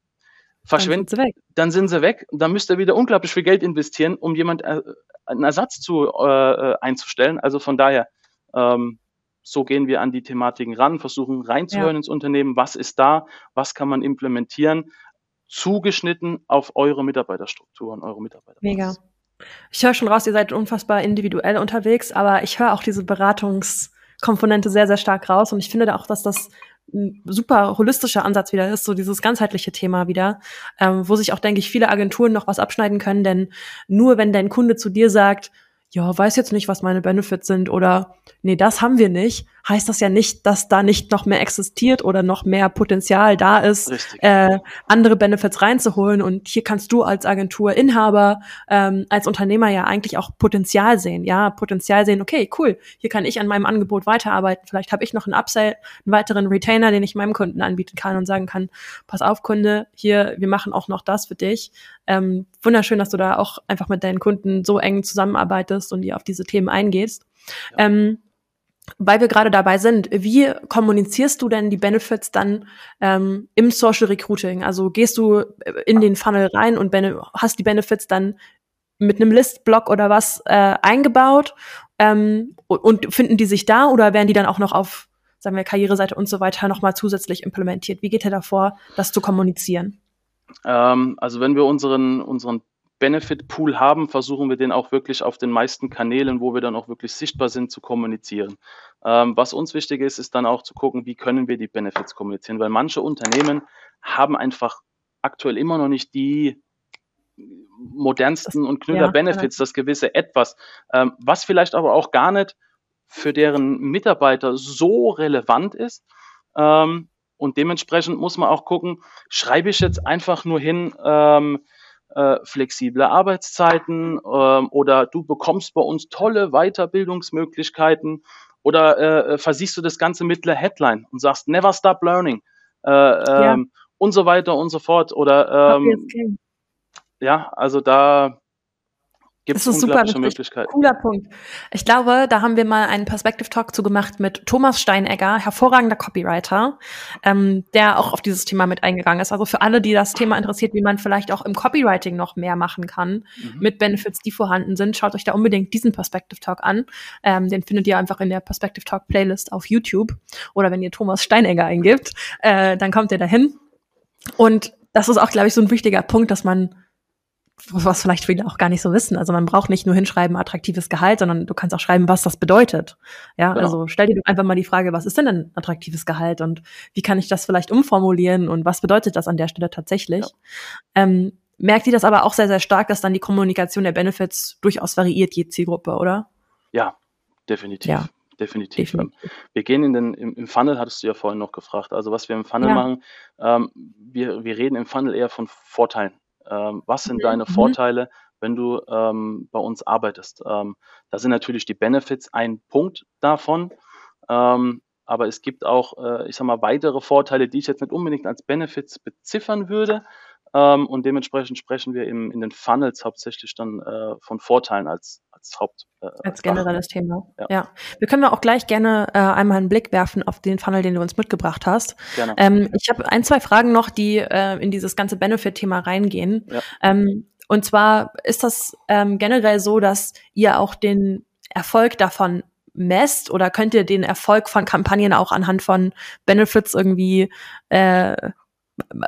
verschwinden, dann, dann sind sie weg. Dann müsst ihr wieder unglaublich viel Geld investieren, um jemand einen Ersatz zu einzustellen. Also von daher, ähm, so gehen wir an die Thematiken ran, versuchen reinzuhören ja. ins Unternehmen, was ist da, was kann man implementieren, zugeschnitten auf eure Mitarbeiterstruktur und eure Mitarbeiter. Mega. Ich höre schon raus, ihr seid unfassbar individuell unterwegs, aber ich höre auch diese Beratungskomponente sehr, sehr stark raus und ich finde da auch, dass das ein super holistischer Ansatz wieder ist, so dieses ganzheitliche Thema wieder, ähm, wo sich auch, denke ich, viele Agenturen noch was abschneiden können, denn nur wenn dein Kunde zu dir sagt, ja, weiß jetzt nicht, was meine Benefits sind oder nee, das haben wir nicht, heißt das ja nicht, dass da nicht noch mehr existiert oder noch mehr Potenzial da ist, äh, andere Benefits reinzuholen. Und hier kannst du als Agenturinhaber, ähm, als Unternehmer ja eigentlich auch Potenzial sehen. Ja, Potenzial sehen, okay, cool, hier kann ich an meinem Angebot weiterarbeiten. Vielleicht habe ich noch einen Upsell, einen weiteren Retainer, den ich meinem Kunden anbieten kann und sagen kann, pass auf, Kunde, hier, wir machen auch noch das für dich. Ähm, wunderschön, dass du da auch einfach mit deinen Kunden so eng zusammenarbeitest und die auf diese Themen eingehst. Ja. Ähm, weil wir gerade dabei sind, wie kommunizierst du denn die Benefits dann ähm, im Social Recruiting? Also gehst du in den Funnel rein und hast die Benefits dann mit einem Listblock oder was äh, eingebaut ähm, und, und finden die sich da oder werden die dann auch noch auf, sagen wir, Karriereseite und so weiter nochmal zusätzlich implementiert? Wie geht ihr davor, das zu kommunizieren? Ähm, also wenn wir unseren, unseren Benefit-Pool haben, versuchen wir den auch wirklich auf den meisten Kanälen, wo wir dann auch wirklich sichtbar sind, zu kommunizieren. Ähm, was uns wichtig ist, ist dann auch zu gucken, wie können wir die Benefits kommunizieren, weil manche Unternehmen haben einfach aktuell immer noch nicht die modernsten und knüller Benefits, das gewisse Etwas, ähm, was vielleicht aber auch gar nicht für deren Mitarbeiter so relevant ist. Ähm, und dementsprechend muss man auch gucken, schreibe ich jetzt einfach nur hin, ähm, äh, flexible Arbeitszeiten ähm, oder du bekommst bei uns tolle Weiterbildungsmöglichkeiten oder äh, versiehst du das Ganze mit einer Headline und sagst Never Stop Learning äh, ja. Ähm, und so weiter und so fort oder ähm, ja, also da Gibt es unglaubliche Möglichkeiten. Cooler Punkt. Ich glaube, da haben wir mal einen Perspective Talk zu gemacht mit Thomas Steinegger, hervorragender Copywriter, ähm, der auch auf dieses Thema mit eingegangen ist. Also für alle, die das Thema interessiert, wie man vielleicht auch im Copywriting noch mehr machen kann mhm. mit Benefits, die vorhanden sind, schaut euch da unbedingt diesen Perspective Talk an. Ähm, den findet ihr einfach in der Perspective Talk Playlist auf YouTube oder wenn ihr Thomas Steinegger eingibt, äh, dann kommt ihr dahin. Und das ist auch, glaube ich, so ein wichtiger Punkt, dass man was vielleicht viele auch gar nicht so wissen. Also man braucht nicht nur hinschreiben attraktives Gehalt, sondern du kannst auch schreiben, was das bedeutet. Ja, genau. also stell dir einfach mal die Frage, was ist denn ein attraktives Gehalt und wie kann ich das vielleicht umformulieren und was bedeutet das an der Stelle tatsächlich? Ja. Ähm, merkt ihr das aber auch sehr, sehr stark, dass dann die Kommunikation der Benefits durchaus variiert, je Zielgruppe, oder? Ja, definitiv. Ja. Definitiv. Definitiv. Wir gehen in den, im, im, Funnel, hattest du ja vorhin noch gefragt. Also was wir im Funnel ja. machen, ähm, wir, wir reden im Funnel eher von Vorteilen ähm, was sind deine mhm. Vorteile, wenn du ähm, bei uns arbeitest? Ähm, da sind natürlich die Benefits ein Punkt davon. Ähm, aber es gibt auch, äh, ich sag mal, weitere Vorteile, die ich jetzt nicht unbedingt als Benefits beziffern würde. Ähm, und dementsprechend sprechen wir im, in den Funnels hauptsächlich dann äh, von Vorteilen als, als Haupt. Äh, als generelles Thema. Ja. ja. Wir können auch gleich gerne äh, einmal einen Blick werfen auf den Funnel, den du uns mitgebracht hast. Gerne. Ähm, ich habe ein, zwei Fragen noch, die äh, in dieses ganze Benefit-Thema reingehen. Ja. Ähm, und zwar ist das ähm, generell so, dass ihr auch den Erfolg davon messt oder könnt ihr den Erfolg von Kampagnen auch anhand von Benefits irgendwie äh,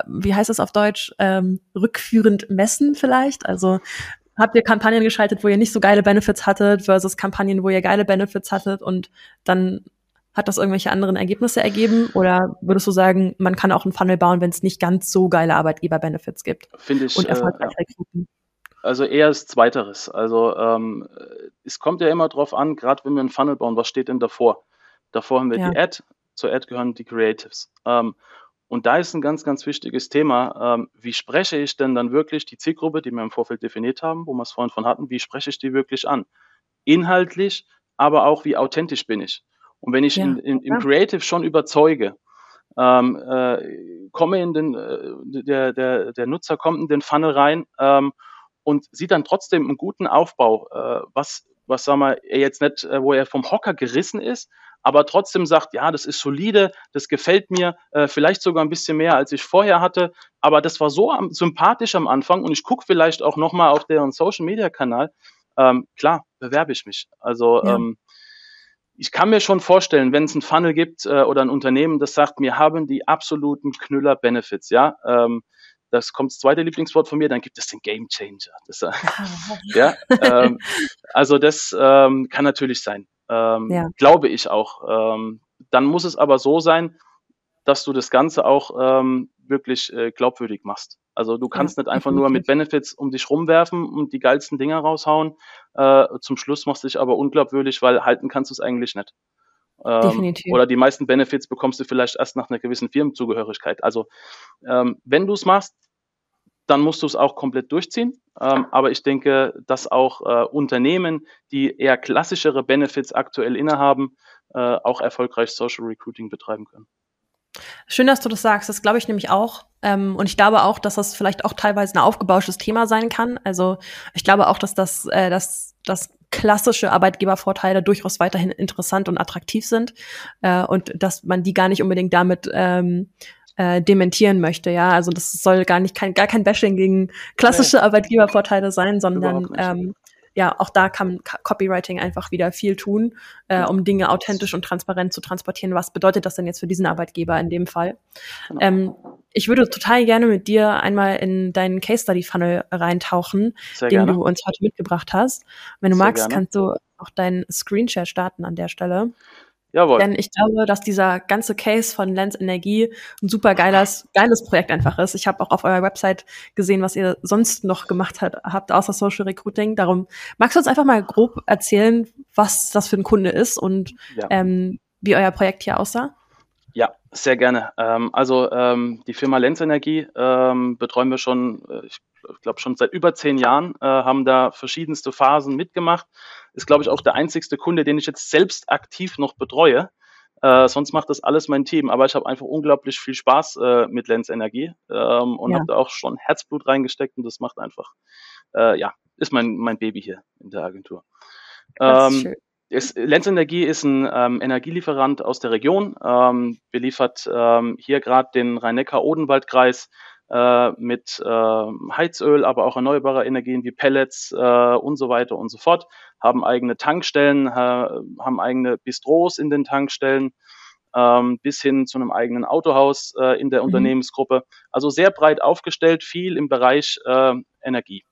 wie heißt das auf Deutsch, ähm, rückführend messen vielleicht? Also habt ihr Kampagnen geschaltet, wo ihr nicht so geile Benefits hattet, versus Kampagnen, wo ihr geile Benefits hattet und dann hat das irgendwelche anderen Ergebnisse ergeben? Oder würdest du sagen, man kann auch einen Funnel bauen, wenn es nicht ganz so geile Arbeitgeber-Benefits gibt? Finde ich. Und erfolgreich äh, ja. Also eher das Zweiteres. Also ähm, es kommt ja immer drauf an, gerade wenn wir einen Funnel bauen, was steht denn davor? Davor haben wir ja. die Ad, zur Ad gehören die Creatives. Ähm, und da ist ein ganz, ganz wichtiges Thema. Ähm, wie spreche ich denn dann wirklich die Zielgruppe, die wir im Vorfeld definiert haben, wo wir es vorhin von hatten, wie spreche ich die wirklich an? Inhaltlich, aber auch wie authentisch bin ich? Und wenn ich ja. in, in, im Creative schon überzeuge, ähm, äh, komme in den, äh, der, der, der Nutzer kommt in den Funnel rein ähm, und sieht dann trotzdem einen guten Aufbau, äh, was, was sagen wir, er jetzt nicht, äh, wo er vom Hocker gerissen ist, aber trotzdem sagt, ja, das ist solide, das gefällt mir, äh, vielleicht sogar ein bisschen mehr, als ich vorher hatte, aber das war so am, sympathisch am Anfang und ich gucke vielleicht auch nochmal auf deren Social-Media-Kanal, ähm, klar, bewerbe ich mich. Also ja. ähm, ich kann mir schon vorstellen, wenn es einen Funnel gibt äh, oder ein Unternehmen, das sagt, wir haben die absoluten Knüller-Benefits, ja, ähm, das kommt das zweite Lieblingswort von mir, dann gibt es den Game Changer. Das, ja, ähm, also das ähm, kann natürlich sein. Ähm, ja. Glaube ich auch. Ähm, dann muss es aber so sein, dass du das Ganze auch ähm, wirklich äh, glaubwürdig machst. Also du kannst ja, nicht einfach nur mit Benefits um dich rumwerfen und die geilsten Dinger raushauen. Äh, zum Schluss machst du dich aber unglaubwürdig, weil halten kannst du es eigentlich nicht. Ähm, Definitiv. Oder die meisten Benefits bekommst du vielleicht erst nach einer gewissen Firmenzugehörigkeit. Also ähm, wenn du es machst, dann musst du es auch komplett durchziehen. Ähm, aber ich denke, dass auch äh, Unternehmen, die eher klassischere Benefits aktuell innehaben, äh, auch erfolgreich Social Recruiting betreiben können. Schön, dass du das sagst. Das glaube ich nämlich auch. Ähm, und ich glaube auch, dass das vielleicht auch teilweise ein aufgebauschtes Thema sein kann. Also ich glaube auch, dass das, äh, dass, dass klassische Arbeitgebervorteile durchaus weiterhin interessant und attraktiv sind äh, und dass man die gar nicht unbedingt damit ähm, äh, dementieren möchte. Ja, also das soll gar nicht kein gar kein Bashing gegen klassische Arbeitgebervorteile sein, sondern ähm, ja, auch da kann Copywriting einfach wieder viel tun, äh, um Dinge authentisch und transparent zu transportieren. Was bedeutet das denn jetzt für diesen Arbeitgeber in dem Fall? Genau. Ähm, ich würde total gerne mit dir einmal in deinen Case Study Funnel reintauchen, Sehr den gerne. du uns heute mitgebracht hast. Wenn du Sehr magst, gerne. kannst du auch deinen Screenshare starten an der Stelle. Jawohl. Denn ich glaube, dass dieser ganze Case von Lens Energie ein super geiles, geiles Projekt einfach ist. Ich habe auch auf eurer Website gesehen, was ihr sonst noch gemacht hat, habt, außer Social Recruiting. Darum magst du uns einfach mal grob erzählen, was das für ein Kunde ist und ja. ähm, wie euer Projekt hier aussah? Ja, sehr gerne. Ähm, also ähm, die Firma Lenz Energie ähm, betreuen wir schon, äh, ich glaube schon seit über zehn Jahren, äh, haben da verschiedenste Phasen mitgemacht ist, glaube ich, auch der einzigste Kunde, den ich jetzt selbst aktiv noch betreue. Äh, sonst macht das alles mein Team. Aber ich habe einfach unglaublich viel Spaß äh, mit Lens Energie ähm, und ja. habe da auch schon Herzblut reingesteckt und das macht einfach, äh, ja, ist mein, mein Baby hier in der Agentur. Ähm, ist, Lenz Energie ist ein ähm, Energielieferant aus der Region, ähm, beliefert ähm, hier gerade den Rhein-Neckar-Odenwald-Kreis äh, mit äh, Heizöl, aber auch erneuerbare Energien wie Pellets äh, und so weiter und so fort, haben eigene Tankstellen, haben eigene Bistros in den Tankstellen, ähm, bis hin zu einem eigenen Autohaus äh, in der mhm. Unternehmensgruppe. Also sehr breit aufgestellt, viel im Bereich äh, Energie.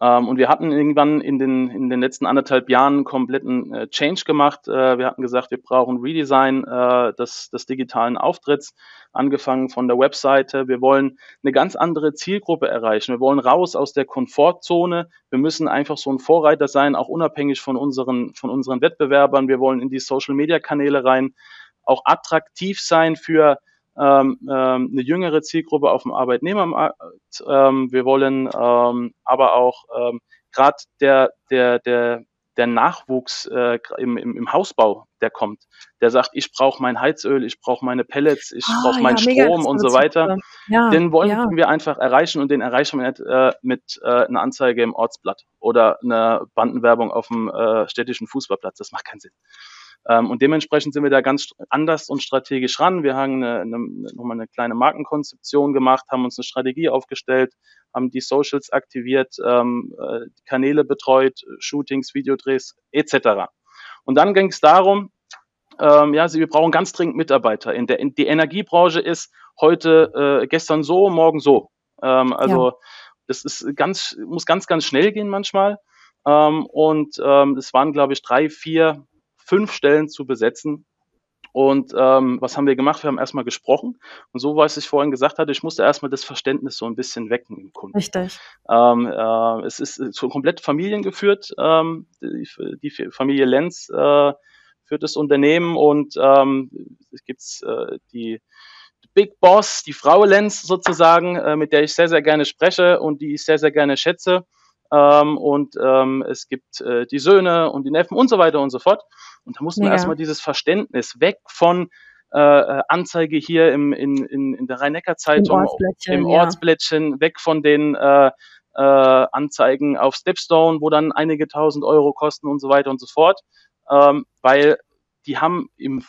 Ähm, und wir hatten irgendwann in den, in den letzten anderthalb Jahren einen kompletten äh, Change gemacht. Äh, wir hatten gesagt, wir brauchen Redesign äh, des, des digitalen Auftritts, angefangen von der Webseite. Wir wollen eine ganz andere Zielgruppe erreichen. Wir wollen raus aus der Komfortzone. Wir müssen einfach so ein Vorreiter sein, auch unabhängig von unseren, von unseren Wettbewerbern. Wir wollen in die Social-Media-Kanäle rein, auch attraktiv sein für ähm, ähm, eine jüngere Zielgruppe auf dem Arbeitnehmermarkt. Ähm, wir wollen ähm, aber auch ähm, gerade der, der, der, der Nachwuchs äh, im, im, im Hausbau, der kommt, der sagt, ich brauche mein Heizöl, ich brauche meine Pellets, ich ah, brauche meinen ja, Strom und so weiter. Ja, den wollen ja. wir einfach erreichen und den erreichen wir nicht äh, mit äh, einer Anzeige im Ortsblatt oder einer Bandenwerbung auf dem äh, städtischen Fußballplatz. Das macht keinen Sinn. Ähm, und dementsprechend sind wir da ganz anders und strategisch ran. Wir haben eine, eine, nochmal eine kleine Markenkonzeption gemacht, haben uns eine Strategie aufgestellt, haben die Socials aktiviert, ähm, äh, Kanäle betreut, Shootings, Videodrehs etc. Und dann ging es darum, ähm, ja, wir brauchen ganz dringend Mitarbeiter. In der, in, die Energiebranche ist heute, äh, gestern so, morgen so. Ähm, also ja. das ist ganz, muss ganz, ganz schnell gehen manchmal. Ähm, und ähm, es waren, glaube ich, drei, vier fünf Stellen zu besetzen. Und ähm, was haben wir gemacht? Wir haben erstmal gesprochen. Und so, was ich vorhin gesagt hatte, ich musste erstmal das Verständnis so ein bisschen wecken im Kunden. Richtig. Ähm, äh, es ist so komplett familiengeführt. Ähm, die, die Familie Lenz äh, führt das Unternehmen und ähm, es gibt äh, die Big Boss, die Frau Lenz sozusagen, äh, mit der ich sehr, sehr gerne spreche und die ich sehr, sehr gerne schätze. Ähm, und ähm, es gibt äh, die Söhne und die Neffen und so weiter und so fort. Und da mussten ja. wir erstmal dieses Verständnis weg von äh, äh, Anzeige hier im, in, in, in der Rhein-Neckar-Zeitung, im Ortsblättchen, im Ortsblättchen ja. weg von den äh, äh, Anzeigen auf Stepstone, wo dann einige tausend Euro kosten und so weiter und so fort, ähm, weil die haben im,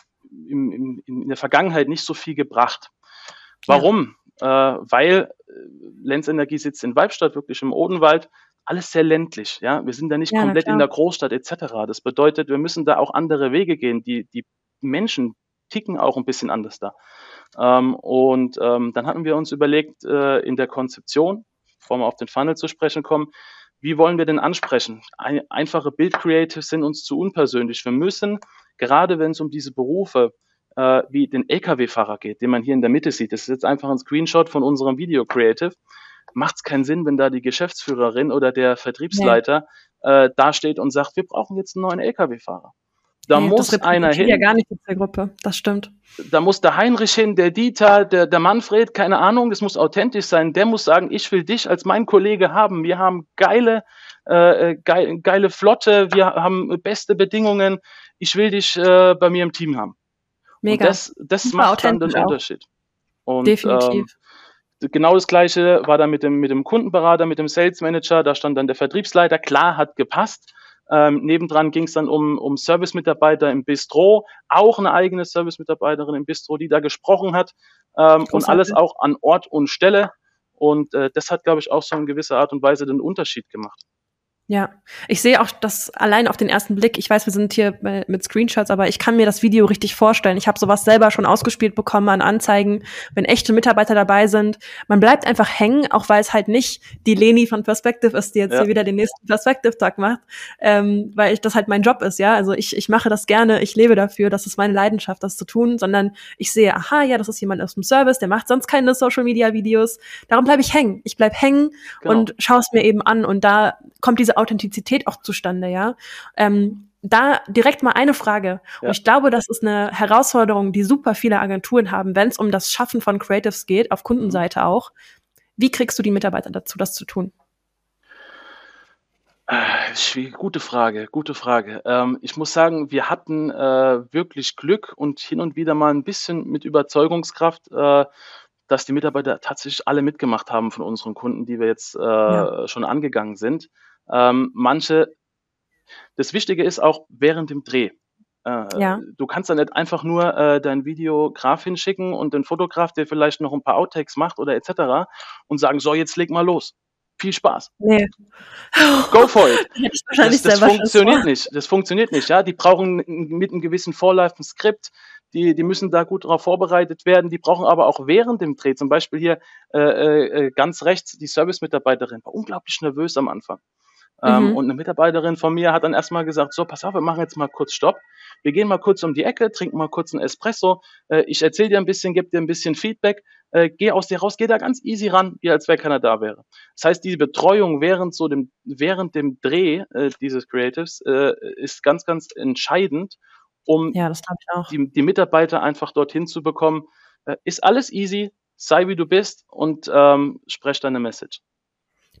im, im, in der Vergangenheit nicht so viel gebracht. Warum? Ja. Äh, weil äh, Lenz Energie sitzt in Weibstadt, wirklich im Odenwald alles sehr ländlich. Ja, wir sind da nicht ja, komplett in der Großstadt etc. Das bedeutet, wir müssen da auch andere Wege gehen. Die, die Menschen ticken auch ein bisschen anders da. Ähm, und ähm, dann hatten wir uns überlegt, äh, in der Konzeption, bevor wir auf den Funnel zu sprechen kommen, wie wollen wir denn ansprechen? Ein, einfache Bild-Creatives sind uns zu unpersönlich. Wir müssen, gerade wenn es um diese Berufe äh, wie den Lkw-Fahrer geht, den man hier in der Mitte sieht, das ist jetzt einfach ein Screenshot von unserem Video-Creative, macht es keinen Sinn, wenn da die Geschäftsführerin oder der Vertriebsleiter nee. äh, dasteht und sagt, wir brauchen jetzt einen neuen Lkw-Fahrer. Da nee, muss einer hin. ja gar nicht in der Gruppe, das stimmt. Da muss der Heinrich hin, der Dieter, der, der Manfred, keine Ahnung, das muss authentisch sein. Der muss sagen, ich will dich als mein Kollege haben. Wir haben geile, äh, äh geile, geile Flotte, wir haben beste Bedingungen. Ich will dich äh, bei mir im Team haben. Mega. Und das, das macht dann den auch. Unterschied. Und, Definitiv. Ähm, genau das gleiche war dann mit dem, mit dem Kundenberater, mit dem Sales Manager, da stand dann der Vertriebsleiter, klar, hat gepasst. Ähm, nebendran ging es dann um, um Service-Mitarbeiter im Bistro, auch eine eigene Service-Mitarbeiterin im Bistro, die da gesprochen hat ähm, und alles auch an Ort und Stelle. Und äh, das hat, glaube ich, auch so in gewisser Art und Weise den Unterschied gemacht. Ja, ich sehe auch das allein auf den ersten Blick. Ich weiß, wir sind hier mit Screenshots, aber ich kann mir das Video richtig vorstellen. Ich habe sowas selber schon ausgespielt bekommen an Anzeigen, wenn echte Mitarbeiter dabei sind. Man bleibt einfach hängen, auch weil es halt nicht die Leni von Perspective ist, die jetzt ja. hier wieder den nächsten Perspective Talk macht, ähm, weil ich das halt mein Job ist. Ja, also ich ich mache das gerne, ich lebe dafür, das ist meine Leidenschaft, das zu tun. Sondern ich sehe, aha, ja, das ist jemand aus dem Service, der macht sonst keine Social Media Videos. Darum bleibe ich hängen. Ich bleib hängen genau. und schaue es mir eben an und da kommt diese Authentizität auch zustande, ja. Ähm, da direkt mal eine Frage. Ja. Und ich glaube, das ist eine Herausforderung, die super viele Agenturen haben, wenn es um das Schaffen von Creatives geht, auf Kundenseite auch. Wie kriegst du die Mitarbeiter dazu, das zu tun? Äh, gute Frage, gute Frage. Ähm, ich muss sagen, wir hatten äh, wirklich Glück und hin und wieder mal ein bisschen mit Überzeugungskraft, äh, dass die Mitarbeiter tatsächlich alle mitgemacht haben von unseren Kunden, die wir jetzt äh, ja. schon angegangen sind. Ähm, manche, das Wichtige ist auch während dem Dreh. Äh, ja. Du kannst da nicht einfach nur äh, dein Videograf hinschicken und den Fotograf, der vielleicht noch ein paar Outtakes macht oder etc. und sagen, so, jetzt leg mal los. Viel Spaß. Nee. Go for it. das, das funktioniert nicht. Das funktioniert nicht. Ja, die brauchen mit einem gewissen Vorlauf ein Skript. Die, die müssen da gut darauf vorbereitet werden. Die brauchen aber auch während dem Dreh, zum Beispiel hier äh, äh, ganz rechts, die Service-Mitarbeiterin war unglaublich nervös am Anfang. Ähm, mhm. Und eine Mitarbeiterin von mir hat dann erstmal gesagt, so, pass auf, wir machen jetzt mal kurz Stopp. Wir gehen mal kurz um die Ecke, trinken mal kurz einen Espresso. Äh, ich erzähle dir ein bisschen, gebe dir ein bisschen Feedback. Äh, geh aus dir raus, geh da ganz easy ran, wie als wäre keiner da wäre. Das heißt, diese Betreuung während so dem, während dem Dreh äh, dieses Creatives äh, ist ganz, ganz entscheidend, um ja, die, die, Mitarbeiter einfach dorthin zu bekommen. Äh, ist alles easy, sei wie du bist und ähm, sprech deine Message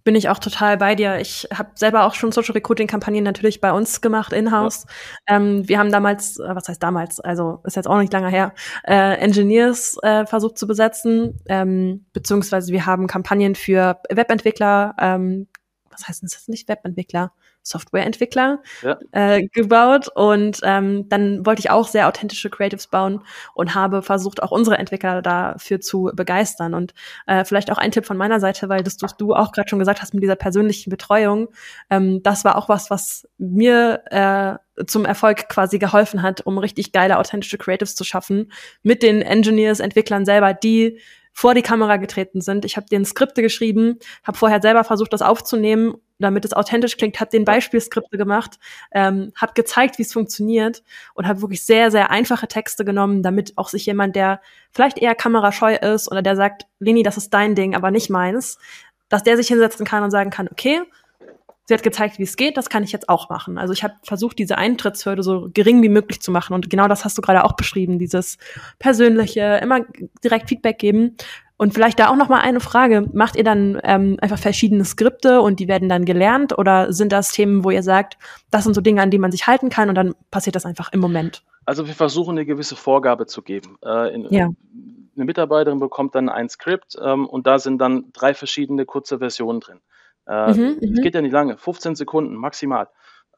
bin ich auch total bei dir. Ich habe selber auch schon Social Recruiting Kampagnen natürlich bei uns gemacht in-house. Ja. Ähm, wir haben damals, äh, was heißt damals, also ist jetzt auch nicht lange her, äh, Engineers äh, versucht zu besetzen, ähm, beziehungsweise wir haben Kampagnen für Webentwickler, ähm, was heißt denn das nicht Webentwickler? Softwareentwickler ja. äh, gebaut und ähm, dann wollte ich auch sehr authentische Creatives bauen und habe versucht, auch unsere Entwickler dafür zu begeistern. Und äh, vielleicht auch ein Tipp von meiner Seite, weil das du auch gerade schon gesagt hast mit dieser persönlichen Betreuung, ähm, das war auch was, was mir äh, zum Erfolg quasi geholfen hat, um richtig geile, authentische Creatives zu schaffen, mit den Engineers, Entwicklern selber, die vor die Kamera getreten sind. Ich habe denen Skripte geschrieben, habe vorher selber versucht, das aufzunehmen, damit es authentisch klingt, habe den Beispielskripte gemacht, ähm, habe gezeigt, wie es funktioniert und habe wirklich sehr, sehr einfache Texte genommen, damit auch sich jemand, der vielleicht eher kamerascheu ist oder der sagt, Leni, das ist dein Ding, aber nicht meins, dass der sich hinsetzen kann und sagen kann, okay, sie hat gezeigt, wie es geht, das kann ich jetzt auch machen. Also ich habe versucht, diese Eintrittshürde so gering wie möglich zu machen. Und genau das hast du gerade auch beschrieben, dieses persönliche, immer direkt Feedback geben. Und vielleicht da auch noch mal eine Frage: Macht ihr dann ähm, einfach verschiedene Skripte und die werden dann gelernt, oder sind das Themen, wo ihr sagt, das sind so Dinge, an die man sich halten kann und dann passiert das einfach im Moment? Also wir versuchen eine gewisse Vorgabe zu geben. Äh, in, ja. Eine Mitarbeiterin bekommt dann ein Skript ähm, und da sind dann drei verschiedene kurze Versionen drin. Äh, mhm, es mhm. geht ja nicht lange, 15 Sekunden maximal.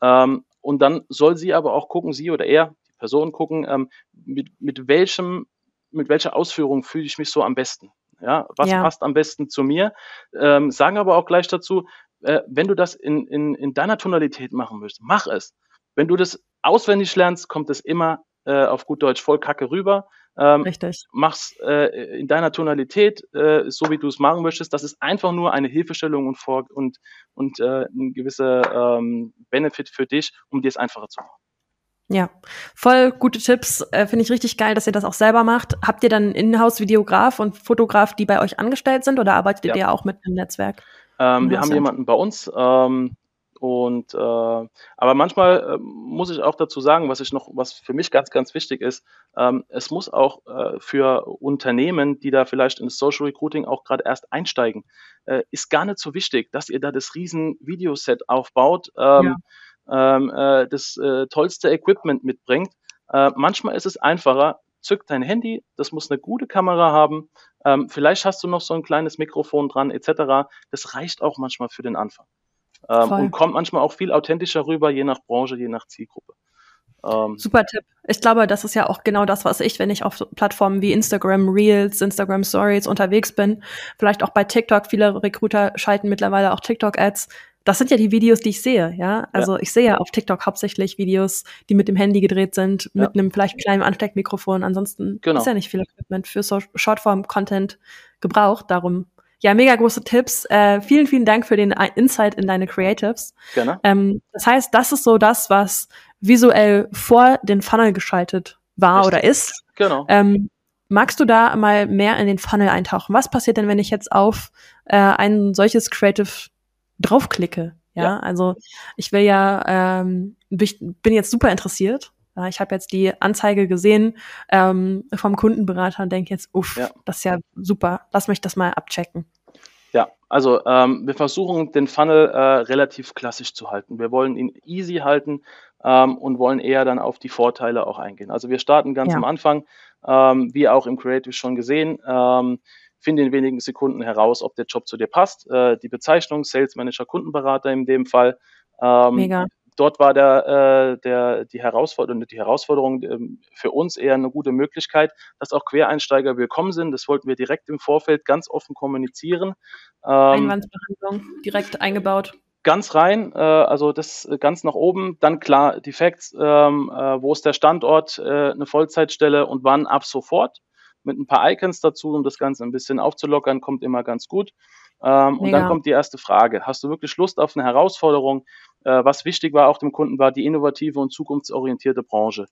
Ähm, und dann soll sie aber auch gucken, sie oder er, die Person gucken, ähm, mit, mit welchem, mit welcher Ausführung fühle ich mich so am besten. Ja, was ja. passt am besten zu mir? Ähm, sagen aber auch gleich dazu, äh, wenn du das in, in, in deiner Tonalität machen möchtest, mach es. Wenn du das auswendig lernst, kommt es immer äh, auf gut Deutsch voll Kacke rüber. Ähm, Richtig. Mach's äh, in deiner Tonalität, äh, so wie du es machen möchtest. Das ist einfach nur eine Hilfestellung und, vor und, und äh, ein gewisser ähm, Benefit für dich, um dir es einfacher zu machen. Ja, voll gute Tipps. Äh, Finde ich richtig geil, dass ihr das auch selber macht. Habt ihr dann Inhouse-Videograf und Fotograf, die bei euch angestellt sind oder arbeitet ja. ihr auch mit einem Netzwerk? Ähm, wir haben jemanden bei uns, ähm, und äh, aber manchmal äh, muss ich auch dazu sagen, was ich noch, was für mich ganz, ganz wichtig ist, ähm, es muss auch äh, für Unternehmen, die da vielleicht ins Social Recruiting auch gerade erst einsteigen, äh, ist gar nicht so wichtig, dass ihr da das riesen Videoset aufbaut, ähm, ja. Ähm, äh, das äh, tollste Equipment mitbringt. Äh, manchmal ist es einfacher, zück dein Handy, das muss eine gute Kamera haben, ähm, vielleicht hast du noch so ein kleines Mikrofon dran etc. Das reicht auch manchmal für den Anfang ähm, und kommt manchmal auch viel authentischer rüber, je nach Branche, je nach Zielgruppe. Ähm, Super Tipp. Ich glaube, das ist ja auch genau das, was ich, wenn ich auf Plattformen wie Instagram Reels, Instagram Stories unterwegs bin, vielleicht auch bei TikTok, viele Recruiter schalten mittlerweile auch TikTok-Ads. Das sind ja die Videos, die ich sehe, ja. Also ja. ich sehe ja auf TikTok hauptsächlich Videos, die mit dem Handy gedreht sind, ja. mit einem vielleicht kleinen Ansteckmikrofon. Ansonsten genau. ist ja nicht viel Equipment für so Shortform-Content gebraucht. Darum ja, mega große Tipps. Äh, vielen, vielen Dank für den Insight in deine Creatives. Gerne. Ähm, das heißt, das ist so das, was visuell vor den Funnel geschaltet war Richtig. oder ist. Genau. Ähm, magst du da mal mehr in den Funnel eintauchen? Was passiert denn, wenn ich jetzt auf äh, ein solches Creative draufklicke? Ja, ja. also ich will ja, ähm, bin jetzt super interessiert ich habe jetzt die Anzeige gesehen ähm, vom Kundenberater und denke jetzt, uff, ja. das ist ja super, lass mich das mal abchecken. Ja, also ähm, wir versuchen den Funnel äh, relativ klassisch zu halten. Wir wollen ihn easy halten ähm, und wollen eher dann auf die Vorteile auch eingehen. Also wir starten ganz ja. am Anfang, ähm, wie auch im Creative schon gesehen, ähm, finde in wenigen Sekunden heraus, ob der Job zu dir passt. Äh, die Bezeichnung Sales Manager Kundenberater in dem Fall. Ähm, Mega dort war der, äh, der, die Herausforderung, die Herausforderung ähm, für uns eher eine gute Möglichkeit, dass auch Quereinsteiger willkommen sind. Das wollten wir direkt im Vorfeld ganz offen kommunizieren. Ähm, Einwandsbehandlung direkt eingebaut. Ganz rein, äh, also das ganz nach oben. Dann klar, die Facts, ähm, äh, wo ist der Standort, äh, eine Vollzeitstelle und wann ab sofort. Mit ein paar Icons dazu, um das Ganze ein bisschen aufzulockern, kommt immer ganz gut. Ähm, und dann kommt die erste Frage. Hast du wirklich Lust auf eine Herausforderung? Äh, was wichtig war auch dem Kunden, war die innovative und zukunftsorientierte Branche.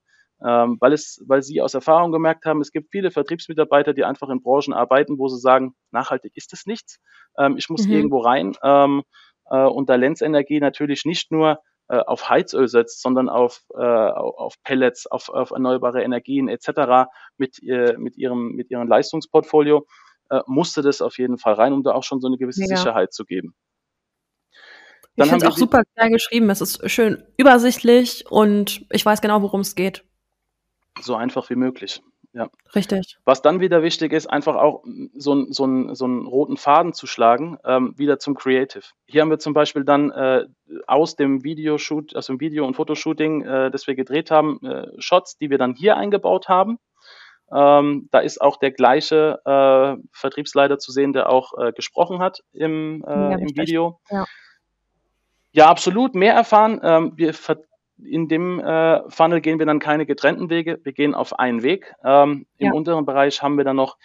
Ähm, weil, es, weil sie aus Erfahrung gemerkt haben, es gibt viele Vertriebsmitarbeiter, die einfach in Branchen arbeiten, wo sie sagen, nachhaltig ist es nichts. Ähm, ich muss mhm. irgendwo rein. Ähm, äh, und da Lenz Energie natürlich nicht nur äh, auf Heizöl setzt, sondern auf, äh, auf Pellets, auf, auf erneuerbare Energien etc. mit, äh, mit, ihrem, mit ihrem Leistungsportfolio, äh, musste das auf jeden Fall rein, um da auch schon so eine gewisse Mega. Sicherheit zu geben. Dann ich finde es auch super klein geschrieben. Es ist schön übersichtlich und ich weiß genau, worum es geht. So einfach wie möglich. Ja. Richtig. Was dann wieder wichtig ist, einfach auch so, so, so einen roten Faden zu schlagen, ähm, wieder zum Creative. Hier haben wir zum Beispiel dann äh, aus dem Videoshoot, aus dem Video- und Fotoshooting, äh, das wir gedreht haben, äh, Shots, die wir dann hier eingebaut haben. Ähm, da ist auch der gleiche äh, Vertriebsleiter zu sehen, der auch äh, gesprochen hat im, äh, ja, im Video. Ja. ja. absolut. Mehr erfahren. Ähm, wir in dem äh, Funnel gehen wir dann keine getrennten Wege. Wir gehen auf einen Weg. Ähm, Im ja. unteren Bereich haben wir dann noch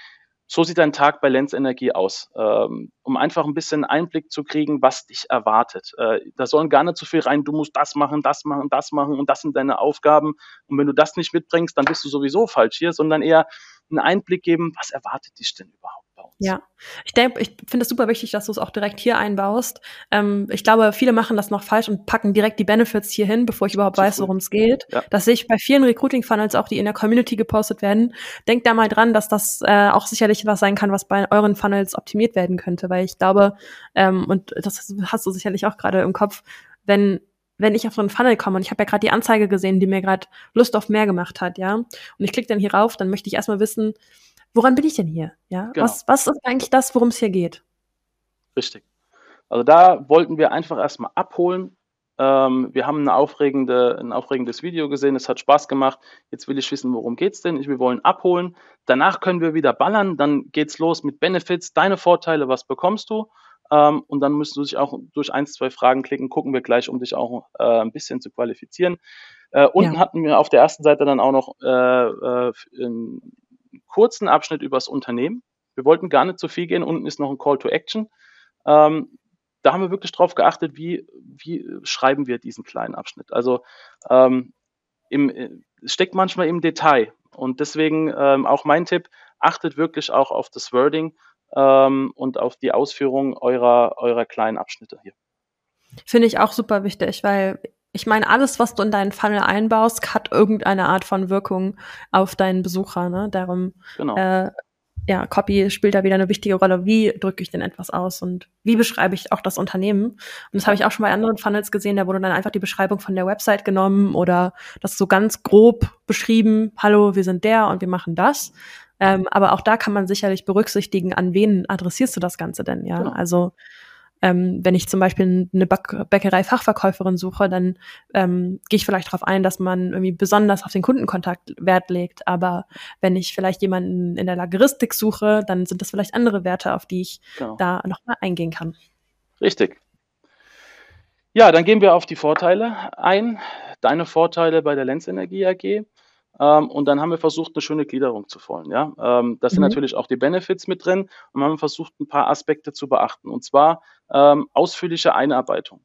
so sieht ein Tag bei Lenz Energie aus, ähm, um einfach ein bisschen Einblick zu kriegen, was dich erwartet. Äh, da sollen gar nicht so viel rein, du musst das machen, das machen, das machen und das sind deine Aufgaben. Und wenn du das nicht mitbringst, dann bist du sowieso falsch hier, sondern eher einen Einblick geben, was erwartet dich denn überhaupt? Ja, ich denke, ich finde es super wichtig, dass du es auch direkt hier einbaust. Ähm, ich glaube, viele machen das noch falsch und packen direkt die Benefits hier hin, bevor ich überhaupt weiß, worum es geht. Ja. Das sehe ich bei vielen Recruiting-Funnels auch, die in der Community gepostet werden. Denkt da mal dran, dass das äh, auch sicherlich was sein kann, was bei euren Funnels optimiert werden könnte, weil ich glaube, ähm, und das hast du sicherlich auch gerade im Kopf, wenn wenn ich auf so einen Funnel komme und ich habe ja gerade die Anzeige gesehen, die mir gerade Lust auf mehr gemacht hat, ja, und ich klicke dann hier rauf, dann möchte ich erstmal wissen, woran bin ich denn hier? Ja, genau. was, was ist eigentlich das, worum es hier geht? Richtig. Also da wollten wir einfach erstmal abholen. Ähm, wir haben eine aufregende, ein aufregendes Video gesehen, es hat Spaß gemacht. Jetzt will ich wissen, worum geht es denn? Wir wollen abholen. Danach können wir wieder ballern, dann geht es los mit Benefits, deine Vorteile, was bekommst du? Ähm, und dann müsst du dich auch durch ein, zwei Fragen klicken, gucken wir gleich, um dich auch äh, ein bisschen zu qualifizieren. Äh, unten ja. hatten wir auf der ersten Seite dann auch noch äh, äh kurzen Abschnitt über das Unternehmen. Wir wollten gar nicht so viel gehen. Unten ist noch ein Call to Action. Ähm, da haben wir wirklich drauf geachtet, wie, wie schreiben wir diesen kleinen Abschnitt. Also ähm, im, äh, steckt manchmal im Detail. Und deswegen ähm, auch mein Tipp, achtet wirklich auch auf das Wording ähm, und auf die Ausführung eurer, eurer kleinen Abschnitte hier. Finde ich auch super wichtig, weil ich meine, alles, was du in deinen Funnel einbaust, hat irgendeine Art von Wirkung auf deinen Besucher. Ne? Darum, genau. äh, ja, Copy spielt da wieder eine wichtige Rolle. Wie drücke ich denn etwas aus und wie beschreibe ich auch das Unternehmen? Und das habe ich auch schon bei anderen Funnels gesehen, da wurde dann einfach die Beschreibung von der Website genommen oder das so ganz grob beschrieben. Hallo, wir sind der und wir machen das. Ähm, aber auch da kann man sicherlich berücksichtigen, an wen adressierst du das Ganze denn, ja? Genau. Also ähm, wenn ich zum Beispiel eine Bäckerei-Fachverkäuferin suche, dann ähm, gehe ich vielleicht darauf ein, dass man irgendwie besonders auf den Kundenkontakt Wert legt. Aber wenn ich vielleicht jemanden in der Lageristik suche, dann sind das vielleicht andere Werte, auf die ich genau. da nochmal eingehen kann. Richtig. Ja, dann gehen wir auf die Vorteile ein. Deine Vorteile bei der Lenzenergie AG. Ähm, und dann haben wir versucht, eine schöne Gliederung zu folgen. Ja? Ähm, das mhm. sind natürlich auch die Benefits mit drin und wir haben versucht, ein paar Aspekte zu beachten. Und zwar ähm, ausführliche Einarbeitung.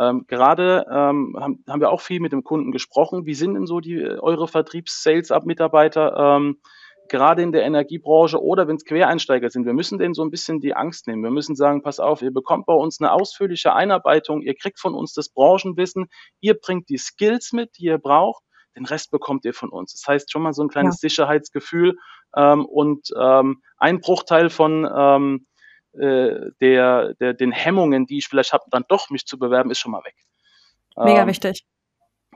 Ähm, gerade ähm, haben, haben wir auch viel mit dem Kunden gesprochen. Wie sind denn so die eure Vertriebs-Sales-Up-Mitarbeiter ähm, gerade in der Energiebranche oder wenn es Quereinsteiger sind? Wir müssen denen so ein bisschen die Angst nehmen. Wir müssen sagen, pass auf, ihr bekommt bei uns eine ausführliche Einarbeitung, ihr kriegt von uns das Branchenwissen, ihr bringt die Skills mit, die ihr braucht den Rest bekommt ihr von uns. Das heißt schon mal so ein kleines ja. Sicherheitsgefühl ähm, und ähm, ein Bruchteil von ähm, äh, der, der, den Hemmungen, die ich vielleicht habe, dann doch mich zu bewerben, ist schon mal weg. Mega ähm, wichtig.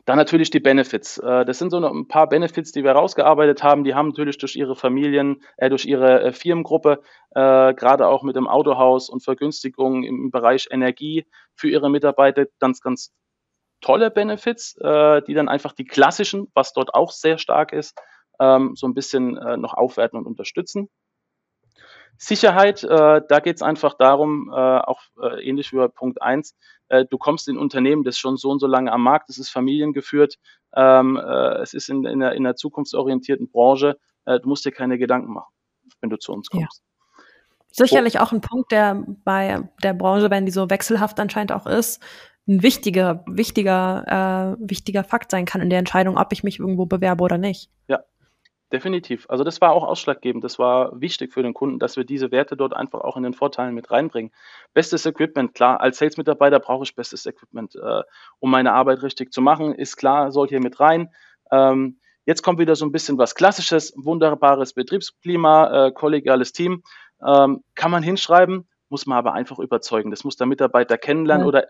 Dann natürlich die Benefits. Äh, das sind so ein paar Benefits, die wir rausgearbeitet haben. Die haben natürlich durch ihre Familien, äh, durch ihre äh, Firmengruppe, äh, gerade auch mit dem Autohaus und Vergünstigungen im Bereich Energie für ihre Mitarbeiter ganz, ganz tolle Benefits, äh, die dann einfach die klassischen, was dort auch sehr stark ist, ähm, so ein bisschen äh, noch aufwerten und unterstützen. Sicherheit, äh, da geht es einfach darum, äh, auch äh, ähnlich wie bei Punkt 1, äh, du kommst in ein Unternehmen, das ist schon so und so lange am Markt, es ist familiengeführt, ähm, äh, es ist in, in, einer, in einer zukunftsorientierten Branche, äh, du musst dir keine Gedanken machen, wenn du zu uns kommst. Ja. Sicherlich auch ein Punkt, der bei der Branche, wenn die so wechselhaft anscheinend auch ist, ein wichtiger, wichtiger, äh, wichtiger Fakt sein kann in der Entscheidung, ob ich mich irgendwo bewerbe oder nicht. Ja, definitiv. Also das war auch ausschlaggebend. Das war wichtig für den Kunden, dass wir diese Werte dort einfach auch in den Vorteilen mit reinbringen. Bestes Equipment, klar, als Sales-Mitarbeiter brauche ich bestes Equipment, äh, um meine Arbeit richtig zu machen. Ist klar, sollte hier mit rein. Ähm, jetzt kommt wieder so ein bisschen was Klassisches, wunderbares Betriebsklima, äh, kollegiales Team. Ähm, kann man hinschreiben, muss man aber einfach überzeugen. Das muss der Mitarbeiter kennenlernen ja. oder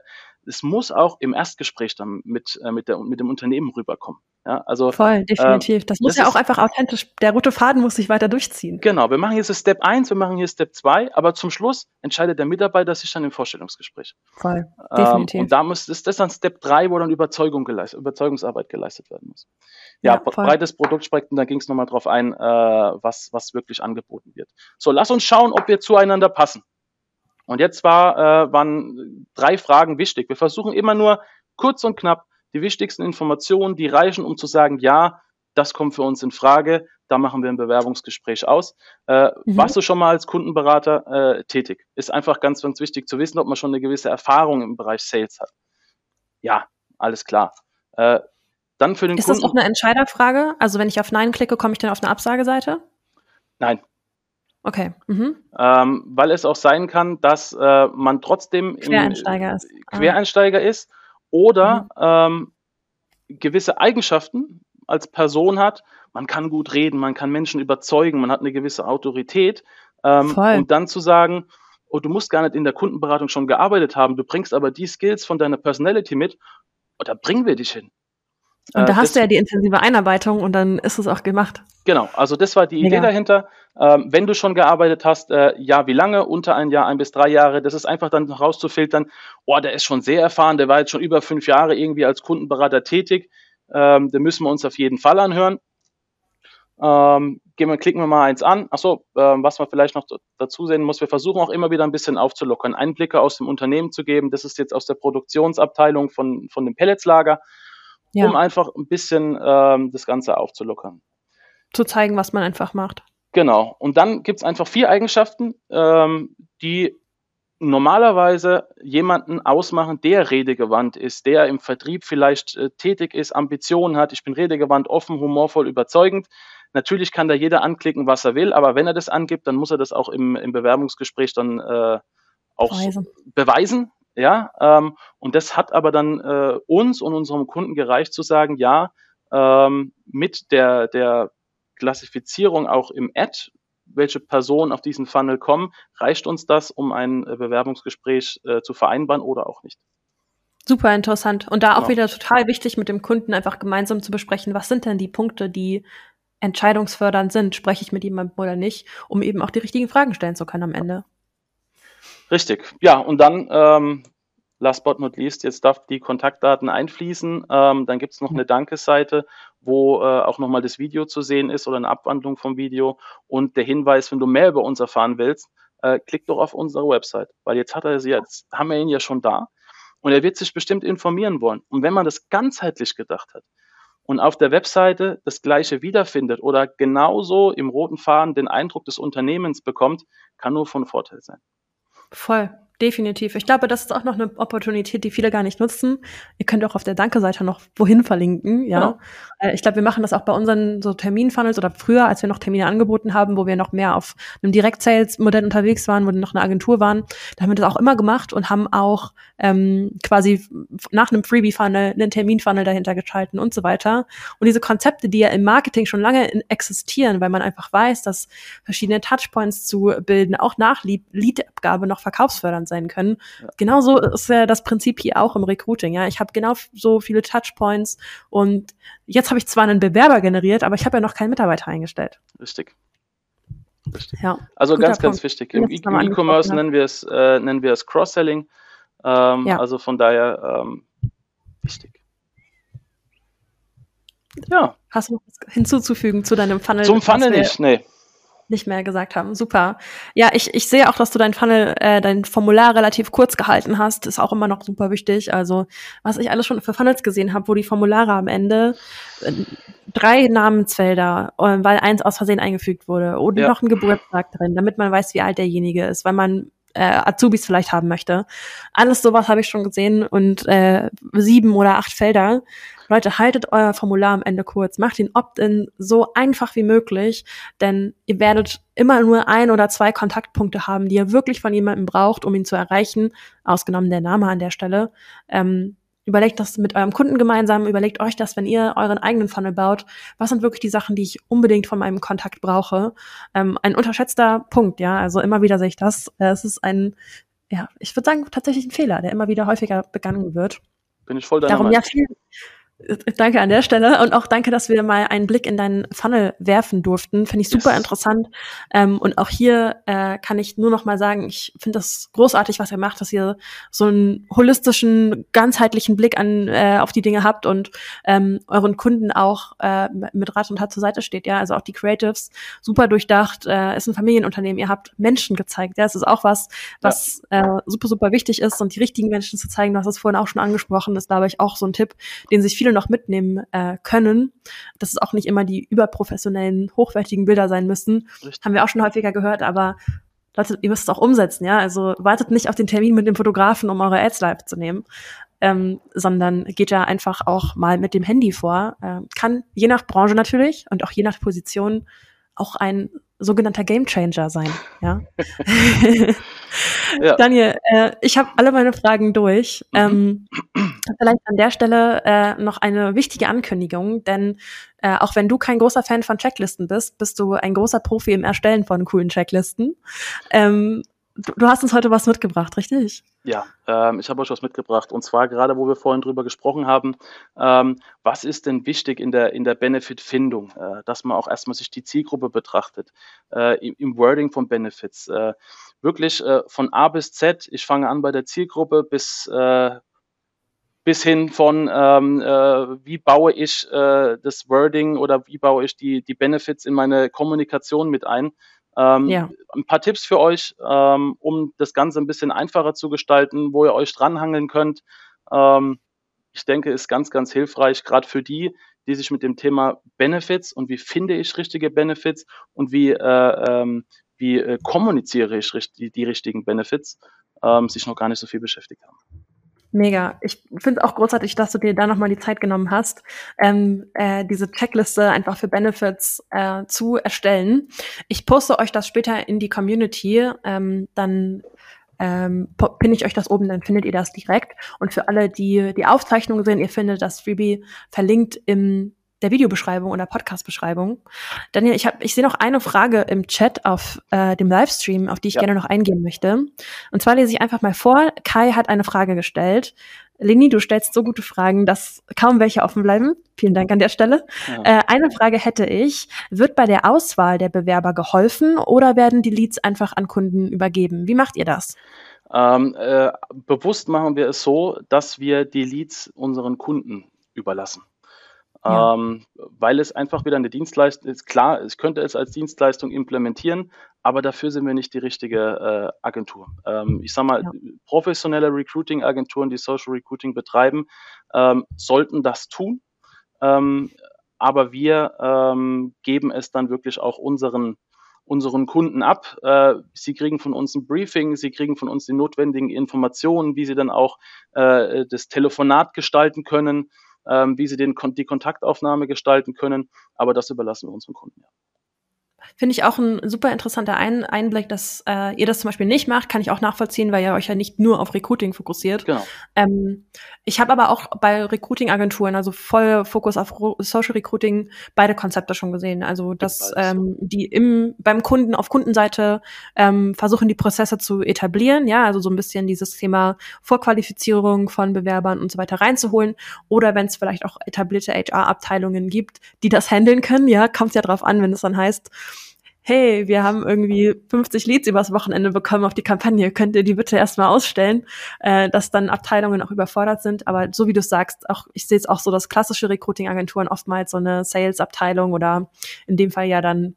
es muss auch im Erstgespräch dann mit, äh, mit, der, mit dem Unternehmen rüberkommen. Ja, also, Voll, definitiv. Äh, das muss das ja auch einfach authentisch, der rote Faden muss sich weiter durchziehen. Genau, wir machen jetzt Step 1, wir machen hier Step 2, aber zum Schluss entscheidet der Mitarbeiter sich dann im Vorstellungsgespräch. Voll, ähm, definitiv. und da muss, ist das dann Step 3, wo dann Überzeugung geleistet, Überzeugungsarbeit geleistet werden muss. Ja, ja breites Produktspektrum, da ging es nochmal drauf ein, äh, was, was wirklich angeboten wird. So, lass uns schauen, ob wir zueinander passen. Und jetzt war, äh, waren drei Fragen wichtig. Wir versuchen immer nur kurz und knapp die wichtigsten Informationen, die reichen, um zu sagen, ja, das kommt für uns in Frage, da machen wir ein Bewerbungsgespräch aus. Äh, mhm. Warst du schon mal als Kundenberater äh, tätig? Ist einfach ganz, ganz wichtig zu wissen, ob man schon eine gewisse Erfahrung im Bereich Sales hat. Ja, alles klar. Äh, dann für den Ist Kunden. Ist das auch eine Entscheiderfrage? Also wenn ich auf Nein klicke, komme ich dann auf eine Absageseite? Nein, Okay. Mhm. Ähm, weil es auch sein kann, dass äh, man trotzdem Quereinsteiger, in, ist. Ah. Quereinsteiger ist oder mhm. ähm, gewisse Eigenschaften als Person hat. Man kann gut reden, man kann Menschen überzeugen, man hat eine gewisse Autorität. Ähm, und dann zu sagen, oh, du musst gar nicht in der Kundenberatung schon gearbeitet haben, du bringst aber die Skills von deiner Personality mit, oh, da bringen wir dich hin. Und äh, da hast du ja die intensive Einarbeitung und dann ist es auch gemacht. Genau, also das war die Idee ja. dahinter. Ähm, wenn du schon gearbeitet hast, äh, ja, wie lange? Unter ein Jahr, ein bis drei Jahre. Das ist einfach dann rauszufiltern, oh, der ist schon sehr erfahren, der war jetzt schon über fünf Jahre irgendwie als Kundenberater tätig. Ähm, den müssen wir uns auf jeden Fall anhören. Ähm, gehen wir, klicken wir mal eins an. Achso, ähm, was man vielleicht noch dazu sehen muss, wir versuchen auch immer wieder ein bisschen aufzulockern, Einblicke aus dem Unternehmen zu geben. Das ist jetzt aus der Produktionsabteilung von, von dem Pelletslager ja. um einfach ein bisschen ähm, das Ganze aufzulockern. Zu zeigen, was man einfach macht. Genau. Und dann gibt es einfach vier Eigenschaften, ähm, die normalerweise jemanden ausmachen, der redegewandt ist, der im Vertrieb vielleicht äh, tätig ist, Ambitionen hat. Ich bin redegewandt, offen, humorvoll, überzeugend. Natürlich kann da jeder anklicken, was er will, aber wenn er das angibt, dann muss er das auch im, im Bewerbungsgespräch dann äh, auch beweisen. beweisen Ja, ähm, und das hat aber dann äh, uns und unserem Kunden gereicht zu sagen, ja, ähm, mit der, der Klassifizierung auch im Ad, welche Personen auf diesen Funnel kommen, reicht uns das, um ein äh, Bewerbungsgespräch äh, zu vereinbaren oder auch nicht. Super interessant. Und da auch genau. wieder total wichtig, mit dem Kunden einfach gemeinsam zu besprechen, was sind denn die Punkte, die entscheidungsfördernd sind, spreche ich mit jemandem oder nicht, um eben auch die richtigen Fragen stellen zu können am Ende. Richtig. Ja, und dann, ähm, last but not least, jetzt darf die Kontaktdaten einfließen. Ähm, dann gibt es noch eine Dankeseite, wo äh, auch nochmal das Video zu sehen ist oder eine Abwandlung vom Video. Und der Hinweis, wenn du mehr über uns erfahren willst, äh, klick doch auf unsere Website, weil jetzt hat er sie jetzt, haben wir ihn ja schon da. Und er wird sich bestimmt informieren wollen. Und wenn man das ganzheitlich gedacht hat, und auf der Webseite das Gleiche wiederfindet oder genauso im roten Faden den Eindruck des Unternehmens bekommt, kann nur von Vorteil sein. Voll. Definitiv. Ich glaube, das ist auch noch eine Opportunität, die viele gar nicht nutzen. Ihr könnt auch auf der Danke-Seite noch wohin verlinken, ja. Genau. Äh, ich glaube, wir machen das auch bei unseren so Terminfunnels oder früher, als wir noch Termine angeboten haben, wo wir noch mehr auf einem Direct-Sales-Modell unterwegs waren, wo wir noch eine Agentur waren. Da haben wir das auch immer gemacht und haben auch ähm, quasi nach einem Freebie-Funnel einen Termin-Funnel dahinter geschalten und so weiter. Und diese Konzepte, die ja im Marketing schon lange existieren, weil man einfach weiß, dass verschiedene Touchpoints zu bilden, auch nach Lead-Abgabe noch verkaufsfördernd relevant sein können. Ja. Genauso ist ja das Prinzip hier auch im Recruiting. Ja, ich habe genau so viele Touchpoints und jetzt habe ich zwar einen Bewerber generiert, aber ich habe ja noch keinen Mitarbeiter eingestellt. Richtig. Richtig. Ja, also ganz, ganz wichtig. Im E-Commerce nennen wir es, äh, nennen wir es Cross-Selling. Ähm, ja. Also von daher ähm, wichtig. Ja. Hast du noch was hinzuzufügen zu deinem Funnel? Zum Funnel nicht, nee nicht mehr gesagt haben. Super. Ja, ich, ich sehe auch, dass du dein Funnel, äh, dein Formular relativ kurz gehalten hast. Ist auch immer noch super wichtig. Also, was ich alles schon für Funnels gesehen habe, wo die Formulare am Ende äh, drei Namensfelder, äh, weil eins aus Versehen eingefügt wurde und ja. noch ein Geburtstag drin, damit man weiß, wie alt derjenige ist, weil man äh, Azubis vielleicht haben möchte. Alles sowas habe ich schon gesehen und äh, sieben oder acht Felder. Leute, haltet euer Formular am Ende kurz, macht den Opt-in so einfach wie möglich, denn ihr werdet immer nur ein oder zwei Kontaktpunkte haben, die ihr wirklich von jemandem braucht, um ihn zu erreichen, ausgenommen der Name an der Stelle. Ähm, Überlegt das mit eurem Kunden gemeinsam, überlegt euch das, wenn ihr euren eigenen Funnel baut. Was sind wirklich die Sachen, die ich unbedingt von meinem Kontakt brauche? Ähm, ein unterschätzter Punkt, ja. Also immer wieder sehe ich das. Äh, es ist ein, ja, ich würde sagen, tatsächlich ein Fehler, der immer wieder häufiger begangen wird. Bin ich voll deiner Darum Meinung. ja viel, Danke an der Stelle und auch danke, dass wir mal einen Blick in deinen Funnel werfen durften. Finde ich super yes. interessant. Ähm, und auch hier äh, kann ich nur noch mal sagen, ich finde das großartig, was ihr macht, dass ihr so einen holistischen, ganzheitlichen Blick an äh, auf die Dinge habt und ähm, euren Kunden auch äh, mit Rat und Tat zur Seite steht. Ja, also auch die Creatives super durchdacht. Äh, ist ein Familienunternehmen. Ihr habt Menschen gezeigt. Ja, es ist auch was, was ja. äh, super super wichtig ist und die richtigen Menschen zu zeigen. Du hast es vorhin auch schon angesprochen. ist glaube ich auch so ein Tipp, den sich viele viele noch mitnehmen äh, können, dass es auch nicht immer die überprofessionellen, hochwertigen Bilder sein müssen. Richtig. Haben wir auch schon häufiger gehört, aber Leute, ihr müsst es auch umsetzen, ja. Also wartet nicht auf den Termin mit dem Fotografen, um eure Ads live zu nehmen. Ähm, sondern geht da einfach auch mal mit dem Handy vor. Äh, kann je nach Branche natürlich und auch je nach Position auch ein sogenannter Gamechanger sein. Ja. ja. Daniel, äh, ich habe alle meine Fragen durch. Mhm. Ähm, vielleicht an der Stelle äh, noch eine wichtige Ankündigung, denn äh, auch wenn du kein großer Fan von Checklisten bist, bist du ein großer Profi im Erstellen von coolen Checklisten. Ähm, Du, hast uns heute was mitgebracht, richtig? Ja, ähm, ich habe euch was mitgebracht. Und zwar gerade, wo wir vorhin drüber gesprochen haben, ähm, was ist denn wichtig in der, in der Benefit-Findung? Äh, dass man auch erstmal sich die Zielgruppe betrachtet, äh, im, im, Wording von Benefits. Äh, wirklich äh, von A bis Z, ich fange an bei der Zielgruppe bis, äh, bis hin von, ähm, äh, wie baue ich das Wording oder wie baue ich die, die Benefits in meine Kommunikation mit ein ähm, ja. Ein paar Tipps für euch, ähm, um das Ganze ein bisschen einfacher zu gestalten, wo ihr euch dranhangeln könnt. Ähm, ich denke, ist ganz, ganz hilfreich, gerade für die, die sich mit dem Thema Benefits und wie finde ich richtige Benefits und wie, äh, ähm, wie äh, kommuniziere ich die, die richtigen Benefits, ähm, sich noch gar nicht so viel beschäftigt haben. Mega. Ich finde es auch großartig, dass du dir da nochmal die Zeit genommen hast, ähm, äh, diese Checkliste einfach für Benefits äh, zu erstellen. Ich poste euch das später in die Community. Ähm, dann ähm, pinne ich euch das oben, dann findet ihr das direkt. Und für alle, die die Aufzeichnung sehen, ihr findet das Freebie verlinkt im der Videobeschreibung oder Podcast-Beschreibung. Daniel, ich habe, ich sehe noch eine Frage im Chat auf äh, dem Livestream, auf die ich ja. gerne noch eingehen möchte. Und zwar lese ich einfach mal vor. Kai hat eine Frage gestellt. Leni, du stellst so gute Fragen, dass kaum welche offen bleiben. Vielen Dank an der Stelle. Ja. Äh, eine Frage hätte ich. Wird bei der Auswahl der Bewerber geholfen oder werden die Leads einfach an Kunden übergeben? Wie macht ihr das? Ähm, äh, bewusst machen wir es so, dass wir die Leads unseren Kunden überlassen. Ja. Ähm, weil es einfach wieder eine Dienstleistung ist. Klar, ich könnte es als Dienstleistung implementieren, aber dafür sind wir nicht die richtige äh, Agentur. Ähm, ich sage mal, ja. professionelle Recruiting-Agenturen, die Social Recruiting betreiben, ähm, sollten das tun. Ähm, aber wir ähm, geben es dann wirklich auch unseren unseren Kunden ab. Äh, sie kriegen von uns ein Briefing, sie kriegen von uns die notwendigen Informationen, wie sie dann auch äh, das Telefonat gestalten können ähm, wie sie den, die Kontaktaufnahme gestalten können. Aber das überlassen wir unseren Kunden. Ja. Finde ich auch ein super interessanter ein Einblick, dass äh, ihr das zum Beispiel nicht macht, kann ich auch nachvollziehen, weil ihr euch ja nicht nur auf Recruiting fokussiert. Genau. Ähm, ich habe aber auch bei Recruiting-Agenturen, also voll Fokus auf Social Recruiting, beide Konzepte schon gesehen. Also dass ähm, die im beim Kunden auf Kundenseite ähm, versuchen, die Prozesse zu etablieren, ja, also so ein bisschen dieses Thema Vorqualifizierung von Bewerbern und so weiter reinzuholen. Oder wenn es vielleicht auch etablierte HR-Abteilungen gibt, die das handeln können, ja, kommt ja drauf an, wenn es dann heißt, hey, wir haben irgendwie 50 Leads übers Wochenende bekommen auf die Kampagne, könnt ihr die bitte erstmal ausstellen, äh, dass dann Abteilungen auch überfordert sind. Aber so wie du sagst, auch ich sehe es auch so, dass klassische Recruiting-Agenturen oftmals so eine Sales-Abteilung oder in dem Fall ja dann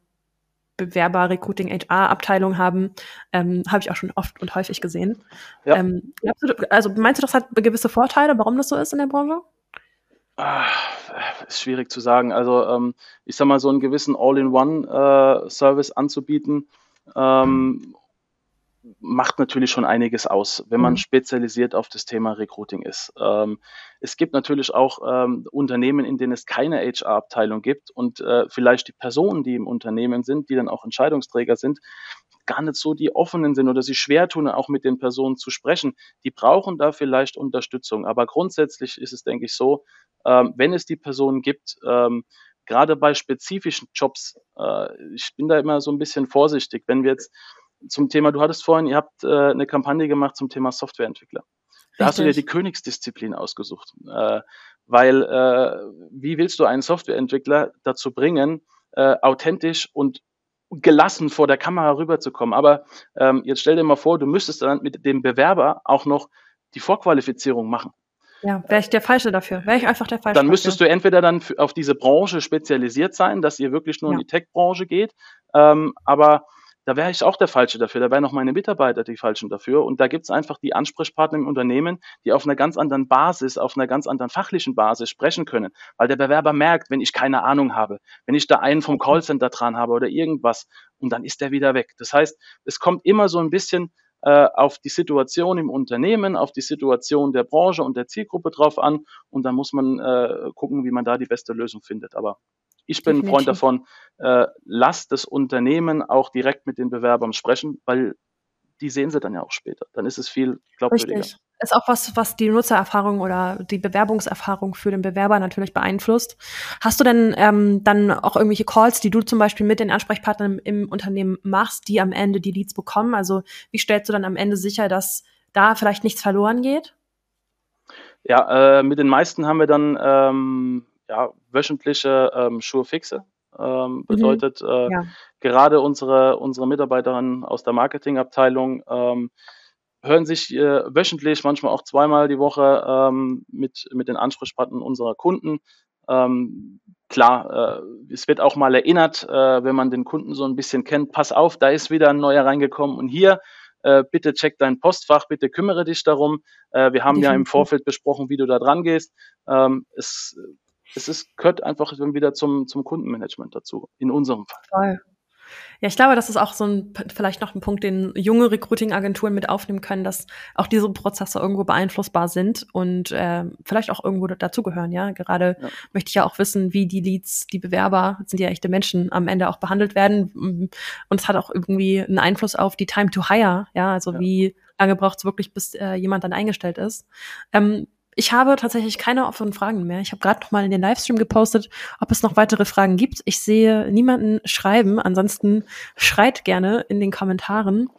Bewerber, Recruiting, HR-Abteilung haben, ähm, habe ich auch schon oft und häufig gesehen. Ja. Ähm, also meinst du, das hat gewisse Vorteile, warum das so ist in der Branche? Ah, ist schwierig zu sagen. Also ähm, ich sag mal, so einen gewissen All-in-One-Service äh, anzubieten, ähm, macht natürlich schon einiges aus, wenn man mhm. spezialisiert auf das Thema Recruiting ist. Ähm, es gibt natürlich auch ähm, Unternehmen, in denen es keine HR-Abteilung gibt und äh, vielleicht die Personen, die im Unternehmen sind, die dann auch Entscheidungsträger sind, gar nicht so die offenen sind oder sich schwer tun, auch mit den Personen zu sprechen. Die brauchen da vielleicht Unterstützung. Aber grundsätzlich ist es, denke ich, so, ähm, wenn es die Personen gibt, ähm, gerade bei spezifischen Jobs, äh, ich bin da immer so ein bisschen vorsichtig, wenn wir jetzt zum Thema, du hattest vorhin, ihr habt äh, eine Kampagne gemacht zum Thema Softwareentwickler. Da hast du dir die Königsdisziplin ausgesucht. Äh, weil äh, wie willst du einen Softwareentwickler dazu bringen, äh, authentisch und gelassen vor der Kamera rüberzukommen. Aber ähm, jetzt stell dir mal vor, du müsstest dann mit dem Bewerber auch noch die Vorqualifizierung machen. Ja, wäre ich der Falsche dafür. Wäre ich einfach der Falsche. Dann müsstest dafür. du entweder dann auf diese Branche spezialisiert sein, dass ihr wirklich nur ja. in die Tech-Branche geht. Ähm, aber da wäre ich auch der Falsche dafür. Da wären auch meine Mitarbeiter die Falschen dafür. Und da gibt es einfach die Ansprechpartner im Unternehmen, die auf einer ganz anderen Basis, auf einer ganz anderen fachlichen Basis sprechen können. Weil der Bewerber merkt, wenn ich keine Ahnung habe, wenn ich da einen vom Callcenter dran habe oder irgendwas, und dann ist der wieder weg. Das heißt, es kommt immer so ein bisschen äh, auf die Situation im Unternehmen, auf die Situation der Branche und der Zielgruppe drauf an. Und dann muss man äh, gucken, wie man da die beste Lösung findet. Aber ich bin ein Freund davon, äh, lasst das Unternehmen auch direkt mit den Bewerbern sprechen, weil die sehen sie dann ja auch später. Dann ist es viel glaubwürdiger. Richtig. Ist auch was, was die Nutzererfahrung oder die Bewerbungserfahrung für den Bewerber natürlich beeinflusst. Hast du denn ähm, dann auch irgendwelche Calls, die du zum Beispiel mit den Ansprechpartnern im, im Unternehmen machst, die am Ende die Leads bekommen? Also wie stellst du dann am Ende sicher, dass da vielleicht nichts verloren geht? Ja, äh, mit den meisten haben wir dann ähm, ja, wöchentliche ähm, Schuhe-Fixe. Ähm, mhm. bedeutet, mhm. äh, ja. gerade unsere, unsere Mitarbeiterinnen aus der Marketingabteilung ähm, hören sich äh, wöchentlich, manchmal auch zweimal die Woche ähm, mit, mit den Ansprechpartnern unserer Kunden. Ähm, klar, äh, es wird auch mal erinnert, äh, wenn man den Kunden so ein bisschen kennt, pass auf, da ist wieder ein neuer reingekommen und hier, äh, bitte check dein Postfach, bitte kümmere dich darum. Äh, wir haben Definitiv. ja im Vorfeld besprochen, wie du da dran gehst. Ähm, es es ist, gehört einfach wieder zum, zum Kundenmanagement dazu, in unserem Fall. Voll. Ja, ich glaube, das ist auch so ein, vielleicht noch ein Punkt, den junge Recruiting-Agenturen mit aufnehmen können, dass auch diese Prozesse irgendwo beeinflussbar sind und äh, vielleicht auch irgendwo dazugehören, ja. Gerade ja. möchte ich ja auch wissen, wie die Leads, die Bewerber, sind ja echte Menschen, am Ende auch behandelt werden. Und es hat auch irgendwie einen Einfluss auf die Time to Hire, ja. Also ja. wie lange braucht es wirklich, bis äh, jemand dann eingestellt ist. Ähm, ich habe tatsächlich keine offenen Fragen mehr. Ich habe gerade noch mal in den Livestream gepostet, ob es noch weitere Fragen gibt. Ich sehe niemanden schreiben. Ansonsten schreit gerne in den Kommentaren.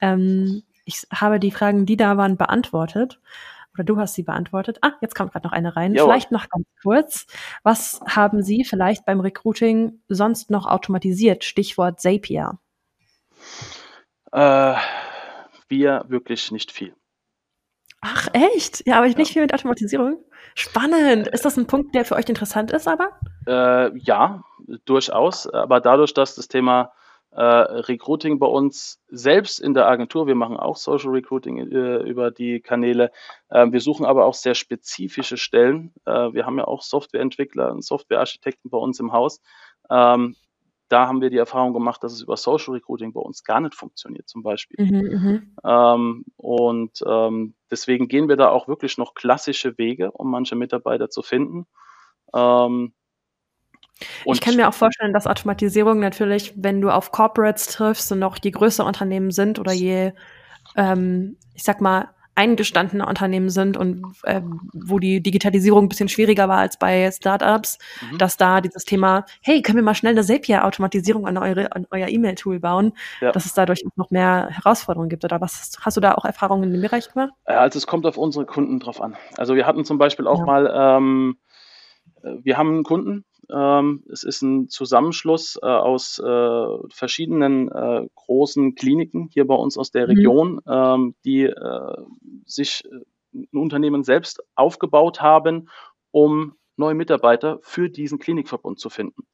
Ähm, ich habe die Fragen, die da waren, beantwortet. Oder du hast sie beantwortet. Ah, jetzt kommt gerade noch eine rein. Jo. Vielleicht noch ganz kurz. Was haben Sie vielleicht beim Recruiting sonst noch automatisiert? Stichwort Zapier. Äh, wir wirklich nicht viel. Ach, echt? Ja, aber nicht ja. viel mit Automatisierung. Spannend. Ist das ein Punkt, der für euch interessant ist, aber? Äh, ja, durchaus. Aber dadurch, dass das Thema äh, Recruiting bei uns selbst in der Agentur, wir machen auch Social Recruiting äh, über die Kanäle. Äh, wir suchen aber auch sehr spezifische Stellen. Äh, wir haben ja auch Softwareentwickler und Softwarearchitekten bei uns im Haus. Ähm, da haben wir die Erfahrung gemacht, dass es über Social Recruiting bei uns gar nicht funktioniert, zum Beispiel. Mhm, mhm. ähm, und ähm, deswegen gehen wir da auch wirklich noch klassische Wege, um manche Mitarbeiter zu finden. Ähm, ich kann mir auch vorstellen, dass Automatisierung natürlich, wenn du auf Corporates triffst und noch je größer Unternehmen sind oder je, ähm, ich sag mal, eingestandene Unternehmen sind und äh, wo die Digitalisierung ein bisschen schwieriger war als bei Startups, mhm. dass da dieses Thema, hey, können wir mal schnell eine Zapier-Automatisierung an, eure, an euer E-Mail-Tool bauen, ja. dass es dadurch noch mehr Herausforderungen gibt. Oder was hast, hast, du da auch Erfahrungen in dem Bereich gemacht? Also es kommt auf unsere Kunden drauf an. Also wir hatten zum Beispiel auch ja. mal, ähm, äh, wir haben einen Kunden, ähm, es ist ein Zusammenschluss äh, aus äh, verschiedenen äh, großen Kliniken hier bei uns aus der mhm. Region, ähm, die äh, sich äh, ein Unternehmen selbst aufgebaut haben, um neue Mitarbeiter für diesen Klinikverbund zu finden.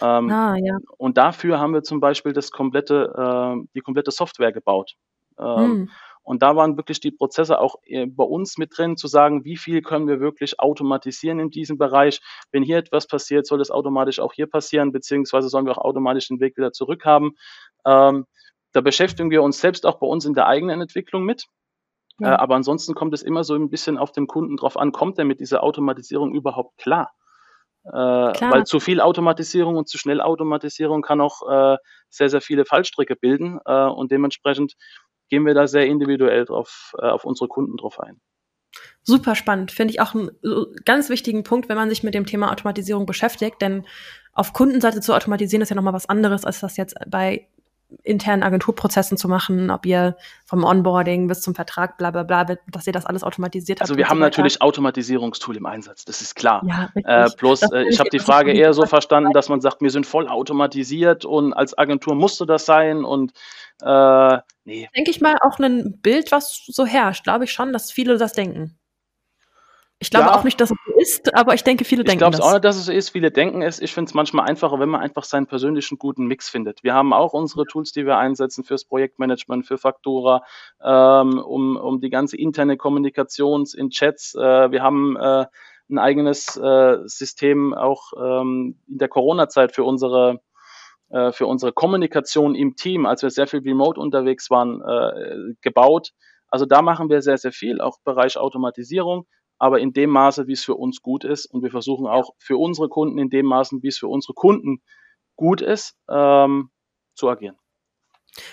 Ähm, ah, ja. Und dafür haben wir zum Beispiel das komplette, äh, die komplette Software gebaut. Ähm, mhm. Und da waren wirklich die Prozesse auch äh, bei uns mit drin, zu sagen, wie viel können wir wirklich automatisieren in diesem Bereich. Wenn hier etwas passiert, soll es automatisch auch hier passieren, beziehungsweise sollen wir auch automatisch den Weg wieder zurückhaben. Ähm, da beschäftigen wir uns selbst auch bei uns in der eigenen Entwicklung mit. Ja. Äh, aber ansonsten kommt es immer so ein bisschen auf den Kunden drauf an, kommt er mit dieser Automatisierung überhaupt klar? Äh, weil zu viel Automatisierung und zu schnell Automatisierung kann auch äh, sehr, sehr viele Fallstricke bilden äh, und dementsprechend gehen wir da sehr individuell drauf, äh, auf unsere Kunden drauf ein. Super spannend. Finde ich auch einen äh, ganz wichtigen Punkt, wenn man sich mit dem Thema Automatisierung beschäftigt. Denn auf Kundenseite zu automatisieren ist ja nochmal was anderes, als das jetzt bei internen Agenturprozessen zu machen, ob ihr vom Onboarding bis zum Vertrag, bla bla bla, dass ihr das alles automatisiert habt. Also wir haben so natürlich Automatisierungstool im Einsatz, das ist klar. Ja, äh, bloß äh, ich habe die Frage eher so verstanden, dass man sagt, wir sind voll automatisiert und als Agentur musste das sein und äh, nee. Denke ich mal auch ein Bild, was so herrscht, glaube ich schon, dass viele das denken. Ich glaube ja, auch nicht, dass es so ist, aber ich denke, viele ich denken das. Ich glaube auch nicht, dass es so ist. Viele denken es. Ich finde es manchmal einfacher, wenn man einfach seinen persönlichen guten Mix findet. Wir haben auch unsere Tools, die wir einsetzen fürs Projektmanagement, für Faktura, ähm, um, um die ganze interne Kommunikation in Chats. Äh, wir haben äh, ein eigenes äh, System auch ähm, in der Corona-Zeit für unsere äh, für unsere Kommunikation im Team, als wir sehr viel remote unterwegs waren, äh, gebaut. Also da machen wir sehr, sehr viel, auch im Bereich Automatisierung aber in dem Maße, wie es für uns gut ist. Und wir versuchen auch für unsere Kunden in dem Maße, wie es für unsere Kunden gut ist, ähm, zu agieren.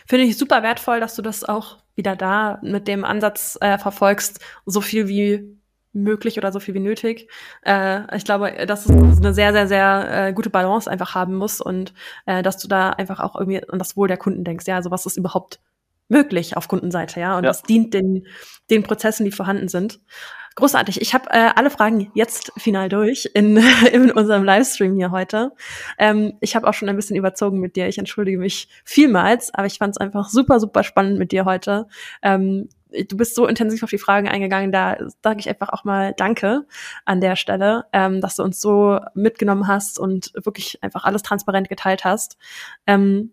Finde ich super wertvoll, dass du das auch wieder da mit dem Ansatz äh, verfolgst, so viel wie möglich oder so viel wie nötig. Äh, ich glaube, dass es eine sehr, sehr, sehr äh, gute Balance einfach haben muss und äh, dass du da einfach auch irgendwie an das Wohl der Kunden denkst. Ja, also was ist überhaupt möglich auf Kundenseite, ja, und ja. das dient den, den Prozessen, die vorhanden sind. Großartig. Ich habe äh, alle Fragen jetzt final durch in, in unserem Livestream hier heute. Ähm, ich habe auch schon ein bisschen überzogen mit dir. Ich entschuldige mich vielmals, aber ich fand es einfach super, super spannend mit dir heute. Ähm, du bist so intensiv auf die Fragen eingegangen, da sage ich einfach auch mal Danke an der Stelle, ähm, dass du uns so mitgenommen hast und wirklich einfach alles transparent geteilt hast. Ähm,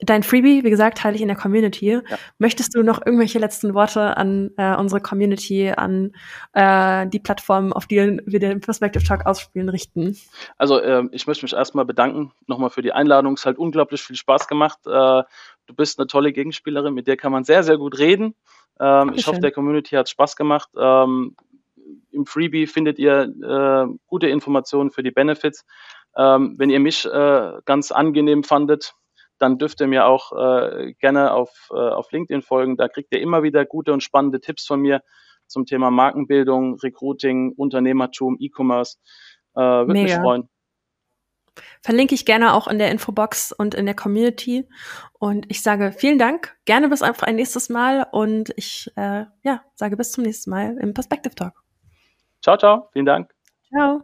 Dein Freebie, wie gesagt, teile ich in der Community. Ja. Möchtest du noch irgendwelche letzten Worte an äh, unsere Community, an äh, die Plattform, auf die wir den Perspective Talk ausspielen, richten? Also äh, ich möchte mich erstmal bedanken, nochmal für die Einladung. Es hat unglaublich viel Spaß gemacht. Äh, du bist eine tolle Gegenspielerin, mit der kann man sehr, sehr gut reden. Ähm, ich hoffe, der Community hat Spaß gemacht. Ähm, Im Freebie findet ihr äh, gute Informationen für die Benefits. Ähm, wenn ihr mich äh, ganz angenehm fandet, dann dürft ihr mir auch äh, gerne auf, äh, auf LinkedIn folgen. Da kriegt ihr immer wieder gute und spannende Tipps von mir zum Thema Markenbildung, Recruiting, Unternehmertum, E-Commerce. Äh, Würde mich freuen. Verlinke ich gerne auch in der Infobox und in der Community. Und ich sage vielen Dank, gerne bis einfach ein nächstes Mal und ich äh, ja, sage bis zum nächsten Mal im Perspective Talk. Ciao, ciao, vielen Dank. Ciao.